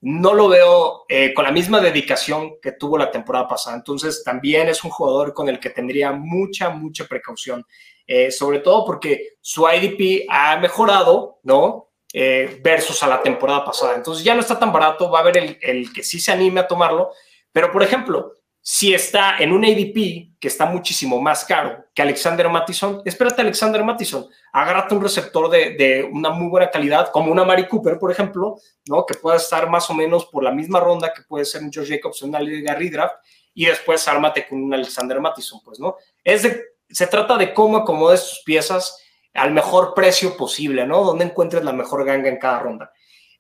Speaker 2: no lo veo eh, con la misma dedicación que tuvo la temporada pasada. Entonces, también es un jugador con el que tendría mucha, mucha precaución. Eh, sobre todo porque su IDP ha mejorado, ¿no? Eh, versus a la temporada pasada. Entonces ya no está tan barato, va a haber el, el que sí se anime a tomarlo. Pero, por ejemplo, si está en un ADP que está muchísimo más caro que Alexander Mattison, espérate Alexander Mattison, agárrate un receptor de, una muy buena calidad, como una Mari Cooper, por ejemplo, ¿no? que pueda estar más o menos por la misma ronda que puede ser un Josh Jacobs en una liga redraft, y después ármate con un Alexander Mattison, pues, ¿no? Es se trata de cómo acomodes tus piezas al mejor precio posible, ¿no? Donde encuentres la mejor ganga en cada ronda.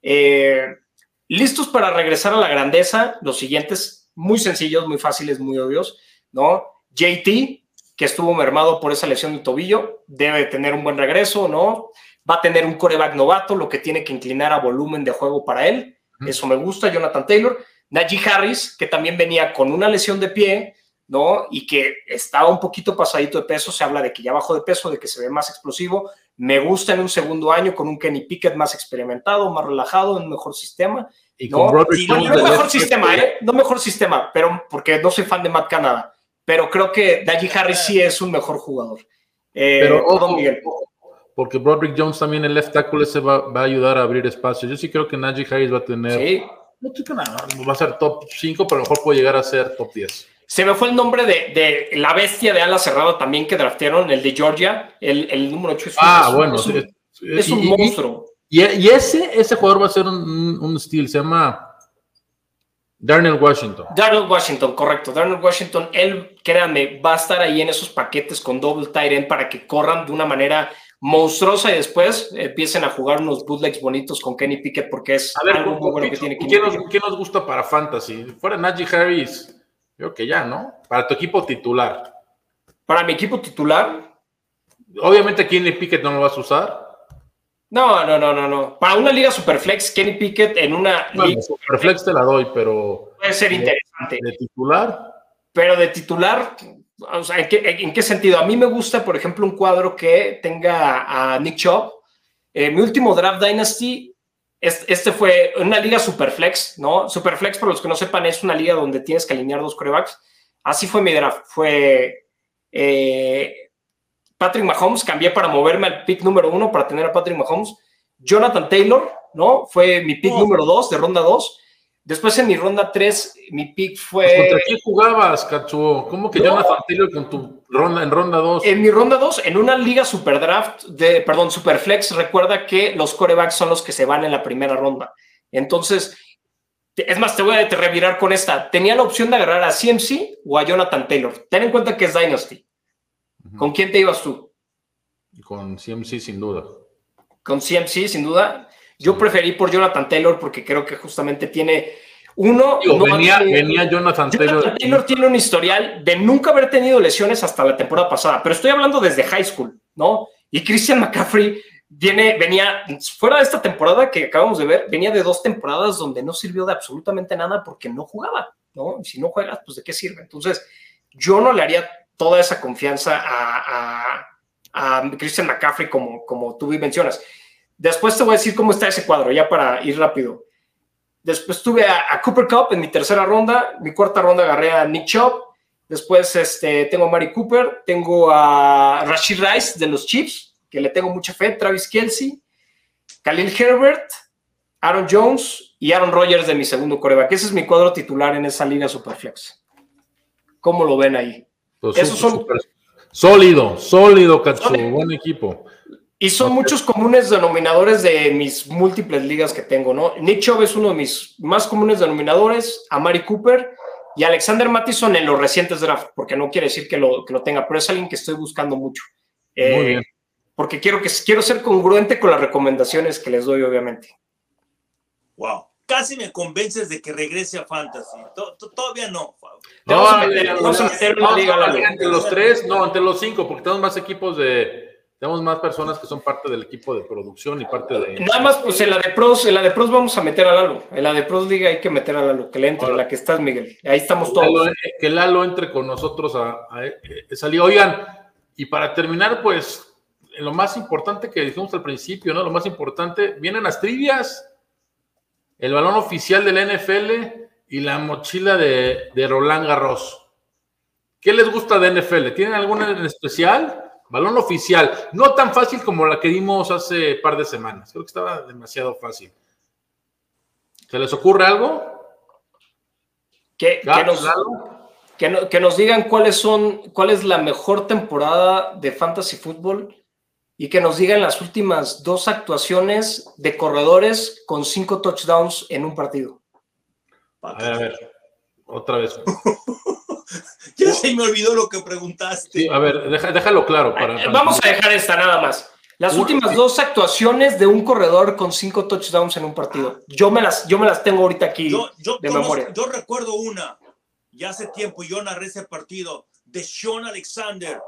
Speaker 2: Eh, Listos para regresar a la grandeza, los siguientes muy sencillos, muy fáciles, muy obvios, ¿no? JT, que estuvo mermado por esa lesión de tobillo, debe tener un buen regreso, ¿no? Va a tener un coreback novato, lo que tiene que inclinar a volumen de juego para él. Eso me gusta, Jonathan Taylor. Najee Harris, que también venía con una lesión de pie, ¿no? Y que estaba un poquito pasadito de peso, se habla de que ya bajó de peso, de que se ve más explosivo. Me gusta en un segundo año con un Kenny Pickett más experimentado, más relajado, un mejor sistema.
Speaker 5: Y
Speaker 2: no,
Speaker 5: con Broderick
Speaker 2: no, no mejor sistema. ¿eh? No mejor sistema, pero porque no soy fan de Matt Canada. Pero creo que Najee Harris sí es un mejor jugador. Eh,
Speaker 5: Pero ojo,
Speaker 2: Miguel.
Speaker 5: porque Broderick Jones también el left tackle ese va, va a ayudar a abrir espacio. Yo sí creo que Najee Harris va a tener,
Speaker 2: Sí.
Speaker 5: no nada, va a ser top 5, pero a lo mejor puede llegar a ser top 10.
Speaker 2: Se me fue el nombre de, de la bestia de ala cerrada también que draftearon, el de Georgia, el, el número 8. Es un,
Speaker 5: Ah,
Speaker 2: un-
Speaker 5: bueno,
Speaker 2: es un, es
Speaker 5: y-
Speaker 2: un
Speaker 5: y-
Speaker 2: monstruo.
Speaker 5: Y, y ese, ese jugador va a ser un, un steal, se llama Darnell Washington.
Speaker 2: Darnell Washington, correcto. Darnell Washington, él, créanme, va a estar ahí en esos paquetes con double tight end para que corran de una manera monstruosa y después empiecen a jugar unos bootlegs bonitos con Kenny Pickett porque es
Speaker 5: A ver,
Speaker 2: algo muy bueno que tiene
Speaker 5: ¿quién
Speaker 2: Kenny
Speaker 5: nos, quién nos gusta para fantasy? Fuera Najee Harris, Creo que ya, ¿no? Para tu equipo titular.
Speaker 2: Para mi equipo titular,
Speaker 5: Obviamente Kenny Pickett no lo vas a usar.
Speaker 2: no, no, no, no, no. Para una liga Superflex, Kenny Pickett en una
Speaker 5: Bueno,
Speaker 2: liga
Speaker 5: Reflex te la doy, pero
Speaker 2: puede ser interesante.
Speaker 5: de titular,
Speaker 2: Pero de titular, o sea, ¿en qué, en qué sentido? A mí me gusta, por ejemplo, un cuadro que tenga a Nick Chubb. Eh, mi último draft Dynasty, este fue una liga Superflex, ¿no? Superflex, para los que no sepan, es una liga donde tienes que alinear dos corebacks. Así fue mi draft. Fue eh, Patrick Mahomes, cambié para moverme al pick número uno para tener a Patrick Mahomes. Jonathan Taylor, ¿no? Fue mi pick
Speaker 1: Oh.
Speaker 2: número dos de ronda dos. Después en mi ronda tres, mi pick fue...
Speaker 5: ¿contra quién jugabas, Katsuo? ¿Cómo que
Speaker 2: No.
Speaker 5: Jonathan Taylor con tu ronda en ronda 2?
Speaker 2: En mi ronda 2, en una liga super draft, de, perdón, superflex, recuerda que los corebacks son los que se van en la primera ronda. Entonces, es más, te voy a te revirar con esta. Tenía la opción de agarrar a CMC o a Jonathan Taylor. Ten en cuenta que es Dynasty. ¿Con quién te ibas tú?
Speaker 5: Con CMC, sin duda.
Speaker 2: Con CMC, sin duda. Yo preferí por Jonathan Taylor porque creo que justamente tiene uno.
Speaker 5: Digo,
Speaker 2: no
Speaker 5: venía,
Speaker 2: tiene-
Speaker 5: venía Jonathan Taylor.
Speaker 2: Jonathan Taylor tiene un historial de nunca haber tenido lesiones hasta la temporada pasada, pero estoy hablando desde high school, ¿no? Y Christian McCaffrey viene, venía, fuera de esta temporada que acabamos de ver, venía de dos temporadas donde no sirvió de absolutamente nada porque no jugaba, ¿no? Y si no juegas, pues de qué sirve. Entonces, yo no le haría toda esa confianza a, a, a Christian McCaffrey como, como tú mencionas. Después te voy a decir cómo está ese cuadro, ya para ir rápido. Después tuve a, a Cooper Cup en mi tercera ronda. Mi cuarta ronda agarré a Nick Chubb. Después este, tengo a Mari Cooper. Tengo a Rashid Rice de los Chiefs, que le tengo mucha fe. Travis Kelsey. Khalil Herbert. Aaron Jones y Aaron Rodgers de mi segundo coreback. Ese es mi cuadro titular en esa liga Superflex. ¿Cómo lo ven ahí?
Speaker 5: Pues,
Speaker 2: Esos son-
Speaker 5: Sólido, sólido.
Speaker 2: Sólido.
Speaker 5: Buen equipo.
Speaker 2: Y son muchos comunes denominadores de mis múltiples ligas que tengo, ¿no? Nick Chubb es uno de mis más comunes denominadores, a Mari Cooper y Alexander Mattison en los recientes draft, porque no quiere decir que lo, que lo tenga, pero es alguien que estoy buscando mucho. Eh,
Speaker 5: Muy bien.
Speaker 2: Porque quiero, que, quiero ser congruente con las recomendaciones que les doy, obviamente.
Speaker 1: Wow. Casi me convences de que regrese a Fantasy. To- to- Todavía no.
Speaker 2: Te vamos a meter- vamos meter una
Speaker 5: vamos
Speaker 2: liga,
Speaker 5: ver, Entre los tres, no, entre los cinco, porque tenemos más equipos de. Tenemos más personas que son parte del equipo de producción y parte de.
Speaker 2: Nada más, pues en la de pros, en la de pros vamos a meter a Lalo. En la de pros liga hay que meter a Lalo, que le entre, en la que estás, Miguel. Ahí estamos
Speaker 5: Lalo,
Speaker 2: todos.
Speaker 5: eh, que Lalo entre con nosotros a, a- eh, esa liga. Oigan, y para terminar, pues, lo más importante que dijimos al principio, ¿no? Lo más importante, vienen las trivias, el balón oficial de la NFL y la mochila de, de Roland Garros. ¿Qué les gusta de NFL? ¿Tienen alguna en especial? Balón oficial, no tan fácil como la que dimos hace par de semanas. Creo que estaba demasiado fácil. ¿Se les ocurre algo?
Speaker 2: Que, que
Speaker 5: Gato,
Speaker 2: nos,
Speaker 5: Lalo.
Speaker 2: que, no- que nos digan cuáles son, cuál es la mejor temporada de fantasy fútbol y que nos digan las últimas dos actuaciones de corredores con cinco touchdowns en un partido.
Speaker 5: A ver, a ver, otra vez. [LAUGHS]
Speaker 1: Ya se me olvidó lo que preguntaste.
Speaker 5: Sí, a ver, deja- déjalo claro. Para, para-
Speaker 2: Vamos a dejar esta nada más. Las
Speaker 5: Uy,
Speaker 2: últimas
Speaker 5: sí.
Speaker 2: dos actuaciones de un corredor con cinco touchdowns en un partido. Yo me las, yo me las tengo ahorita aquí
Speaker 1: Yo, yo,
Speaker 2: de
Speaker 1: conozco-
Speaker 2: memoria.
Speaker 1: yo recuerdo una, ya hace tiempo, yo narré ese partido, de Sean Alexander.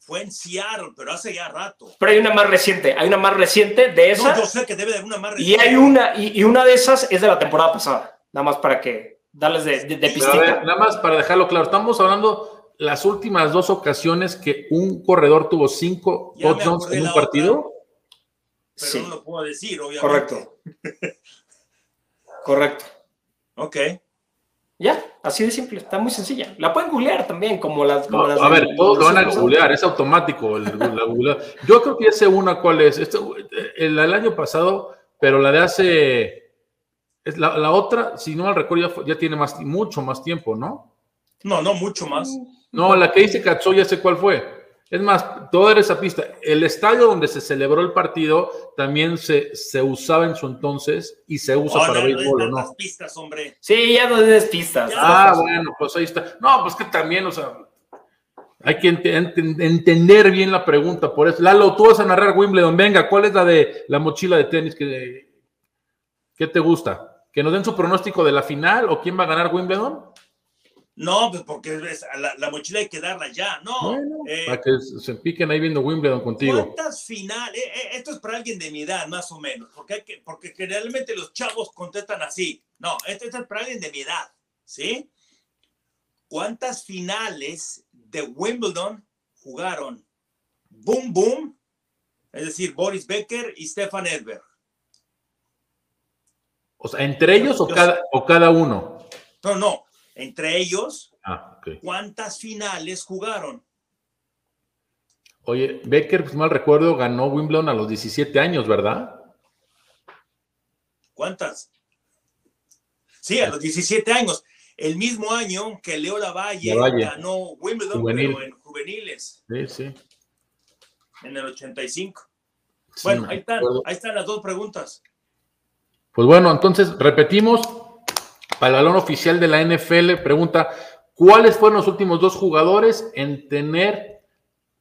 Speaker 1: Fue en Seattle, pero hace ya rato.
Speaker 2: Pero hay una más reciente. Hay una más reciente de esa.
Speaker 1: No, yo sé que debe de haber una más
Speaker 2: Y hay una, y, y una de esas es de la temporada pasada. Nada más para que darles de, de, de
Speaker 5: a
Speaker 2: pistita.
Speaker 5: ver, nada más para dejarlo claro. Estamos hablando las últimas dos ocasiones que un corredor tuvo cinco
Speaker 1: Ya
Speaker 5: touchdowns en un
Speaker 1: otra.
Speaker 5: partido.
Speaker 1: Pero
Speaker 2: Sí.
Speaker 1: no lo puedo decir, obviamente.
Speaker 2: Correcto. [LAUGHS] Correcto.
Speaker 1: Ok.
Speaker 2: Ya, así de simple. Está muy sencilla. La pueden googlear también, como las. como
Speaker 5: No,
Speaker 2: las
Speaker 5: a
Speaker 2: de-
Speaker 5: ver, todos lo van a googlear, es automático. el- la googlea. Yo creo que ya sé una cuál es. Este, el, el año pasado, pero la de hace. Es la, la otra, si no mal recuerdo, ya, fue- ya tiene más, mucho más tiempo, ¿no?
Speaker 1: No, no, mucho más.
Speaker 5: No, la que dice Katsuo ya sé cuál fue. Es más, toda esa pista. El estadio donde se celebró el partido también se, se usaba en su entonces y se usa
Speaker 1: Oh,
Speaker 5: para
Speaker 1: no, no,
Speaker 5: béisbol, ¿o
Speaker 1: no,
Speaker 5: no?
Speaker 1: las pistas, hombre.
Speaker 2: Sí, ya no des pistas.
Speaker 5: Ah, bueno, pues ahí está. No, pues que también, o sea, hay que ent- ent- entender bien la pregunta. Por eso, Lalo, tú vas a narrar Wimbledon. Venga, ¿cuál es la de la mochila de tenis que, que te gusta? ¿Que nos den su pronóstico de la final o quién va a ganar Wimbledon?
Speaker 1: No, pues porque la, la mochila hay que darla ya. No.
Speaker 5: Bueno,
Speaker 1: eh,
Speaker 5: para que se piquen ahí viendo Wimbledon contigo.
Speaker 1: ¿Cuántas finales? eh, eh, esto es para alguien de mi edad, más o menos, porque, hay que, porque generalmente los chavos contestan así. No, esto, esto es para alguien de mi edad, ¿sí? ¿Cuántas finales de Wimbledon jugaron Boom Boom, es decir, Boris Becker y Stefan Edberg?
Speaker 5: O sea, ¿entre ellos o
Speaker 1: Yo-
Speaker 5: cada, o cada uno?
Speaker 1: No, no, entre ellos,
Speaker 5: Ah.
Speaker 1: ¿cuántas finales jugaron?
Speaker 5: Oye, Becker, pues mal recuerdo, ganó Wimbledon a los 17 años, ¿verdad?
Speaker 1: ¿Cuántas? Sí, a los 17 años. El mismo año que Leo Lavalle,
Speaker 5: Lavalle.
Speaker 1: ganó Wimbledon,
Speaker 5: Juvenil.
Speaker 1: pero en juveniles,
Speaker 5: Sí, sí.
Speaker 1: en el 85.
Speaker 5: Sí,
Speaker 1: Bueno, ahí están, ahí están las dos preguntas.
Speaker 5: Pues bueno, entonces repetimos. Para el balón oficial de la NFL, pregunta: ¿Cuáles fueron los últimos dos jugadores en tener,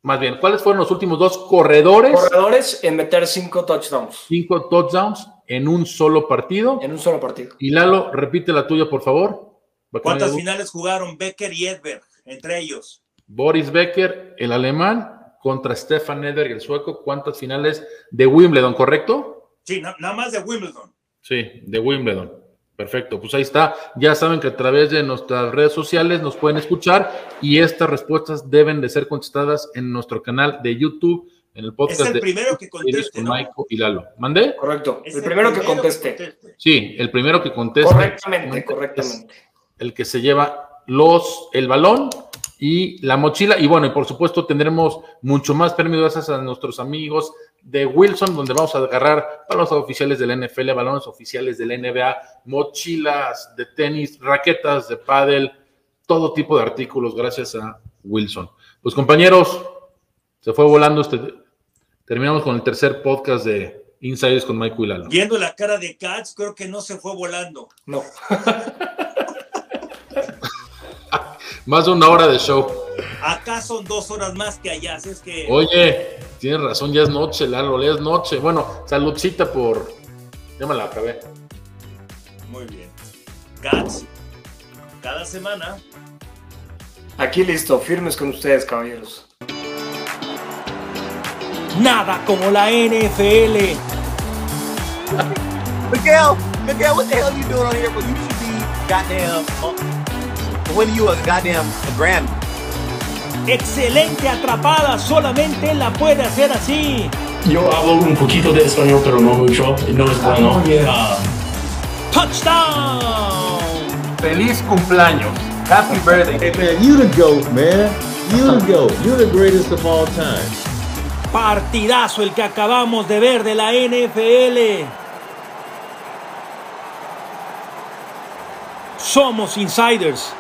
Speaker 5: más bien, cuáles fueron los últimos dos corredores,
Speaker 2: Corredores en meter cinco touchdowns
Speaker 5: cinco touchdowns en un solo partido?
Speaker 2: en un solo partido.
Speaker 5: Y Lalo, repite la tuya, por favor.
Speaker 1: ¿Cuántas finales jugaron Becker y Edberg entre ellos?
Speaker 5: Boris Becker, el alemán, contra Stefan Eder, el sueco. ¿Cuántas finales de Wimbledon, correcto?
Speaker 1: Sí, na- nada más de Wimbledon.
Speaker 5: Sí, de Wimbledon. Perfecto, pues ahí está. Ya saben que a través de nuestras redes sociales nos pueden escuchar y estas respuestas deben de ser contestadas en nuestro canal de YouTube, en el podcast
Speaker 1: Es el
Speaker 5: de
Speaker 1: primero que conteste,
Speaker 5: con
Speaker 1: ¿no?
Speaker 5: Maiko y Lalo. ¿Mandé?
Speaker 2: Correcto.
Speaker 1: Es
Speaker 2: el primero que conteste.
Speaker 1: conteste.
Speaker 5: Sí, el primero que conteste.
Speaker 2: Correctamente, correctamente.
Speaker 5: el que se lleva los, el balón y la mochila. Y bueno, y por supuesto tendremos mucho más premios gracias a nuestros amigos de Wilson, donde vamos a agarrar balones oficiales de la NFL, balones oficiales de la NBA, mochilas de tenis, raquetas de pádel, todo tipo de artículos gracias a Wilson. Pues compañeros, se fue volando este. Terminamos con el tercer podcast de Insiders con Mike y Lalo.
Speaker 1: Viendo la cara de Katz, creo que no se fue volando.
Speaker 2: No. [LAUGHS]
Speaker 5: Más de una hora de show.
Speaker 1: Acá son dos horas más que allá, así es que
Speaker 5: Oye, tienes razón, ya es noche, Lalo, ya es noche. Bueno, saludcita por. Ya me la acabé.
Speaker 1: muy bien. Katz, cada semana
Speaker 2: Aquí listo, firmes con ustedes, caballeros.
Speaker 1: Nada como la NFL.
Speaker 6: Miguel, Miguel, what the hell you doing on here? Well, you should be goddamn. Uh, when you a goddamn Grammy.
Speaker 1: Excelente atrapada, solamente él la puede hacer así.
Speaker 3: Yo hablo un poquito de español, pero no mucho. No es bueno. Ah,
Speaker 1: Touchdown.
Speaker 2: Feliz cumpleaños. Happy birthday.
Speaker 4: Hey man, you the GOAT, man. You the GOAT. You're the greatest of all time.
Speaker 1: Partidazo el que acabamos de ver de la NFL. Somos insiders.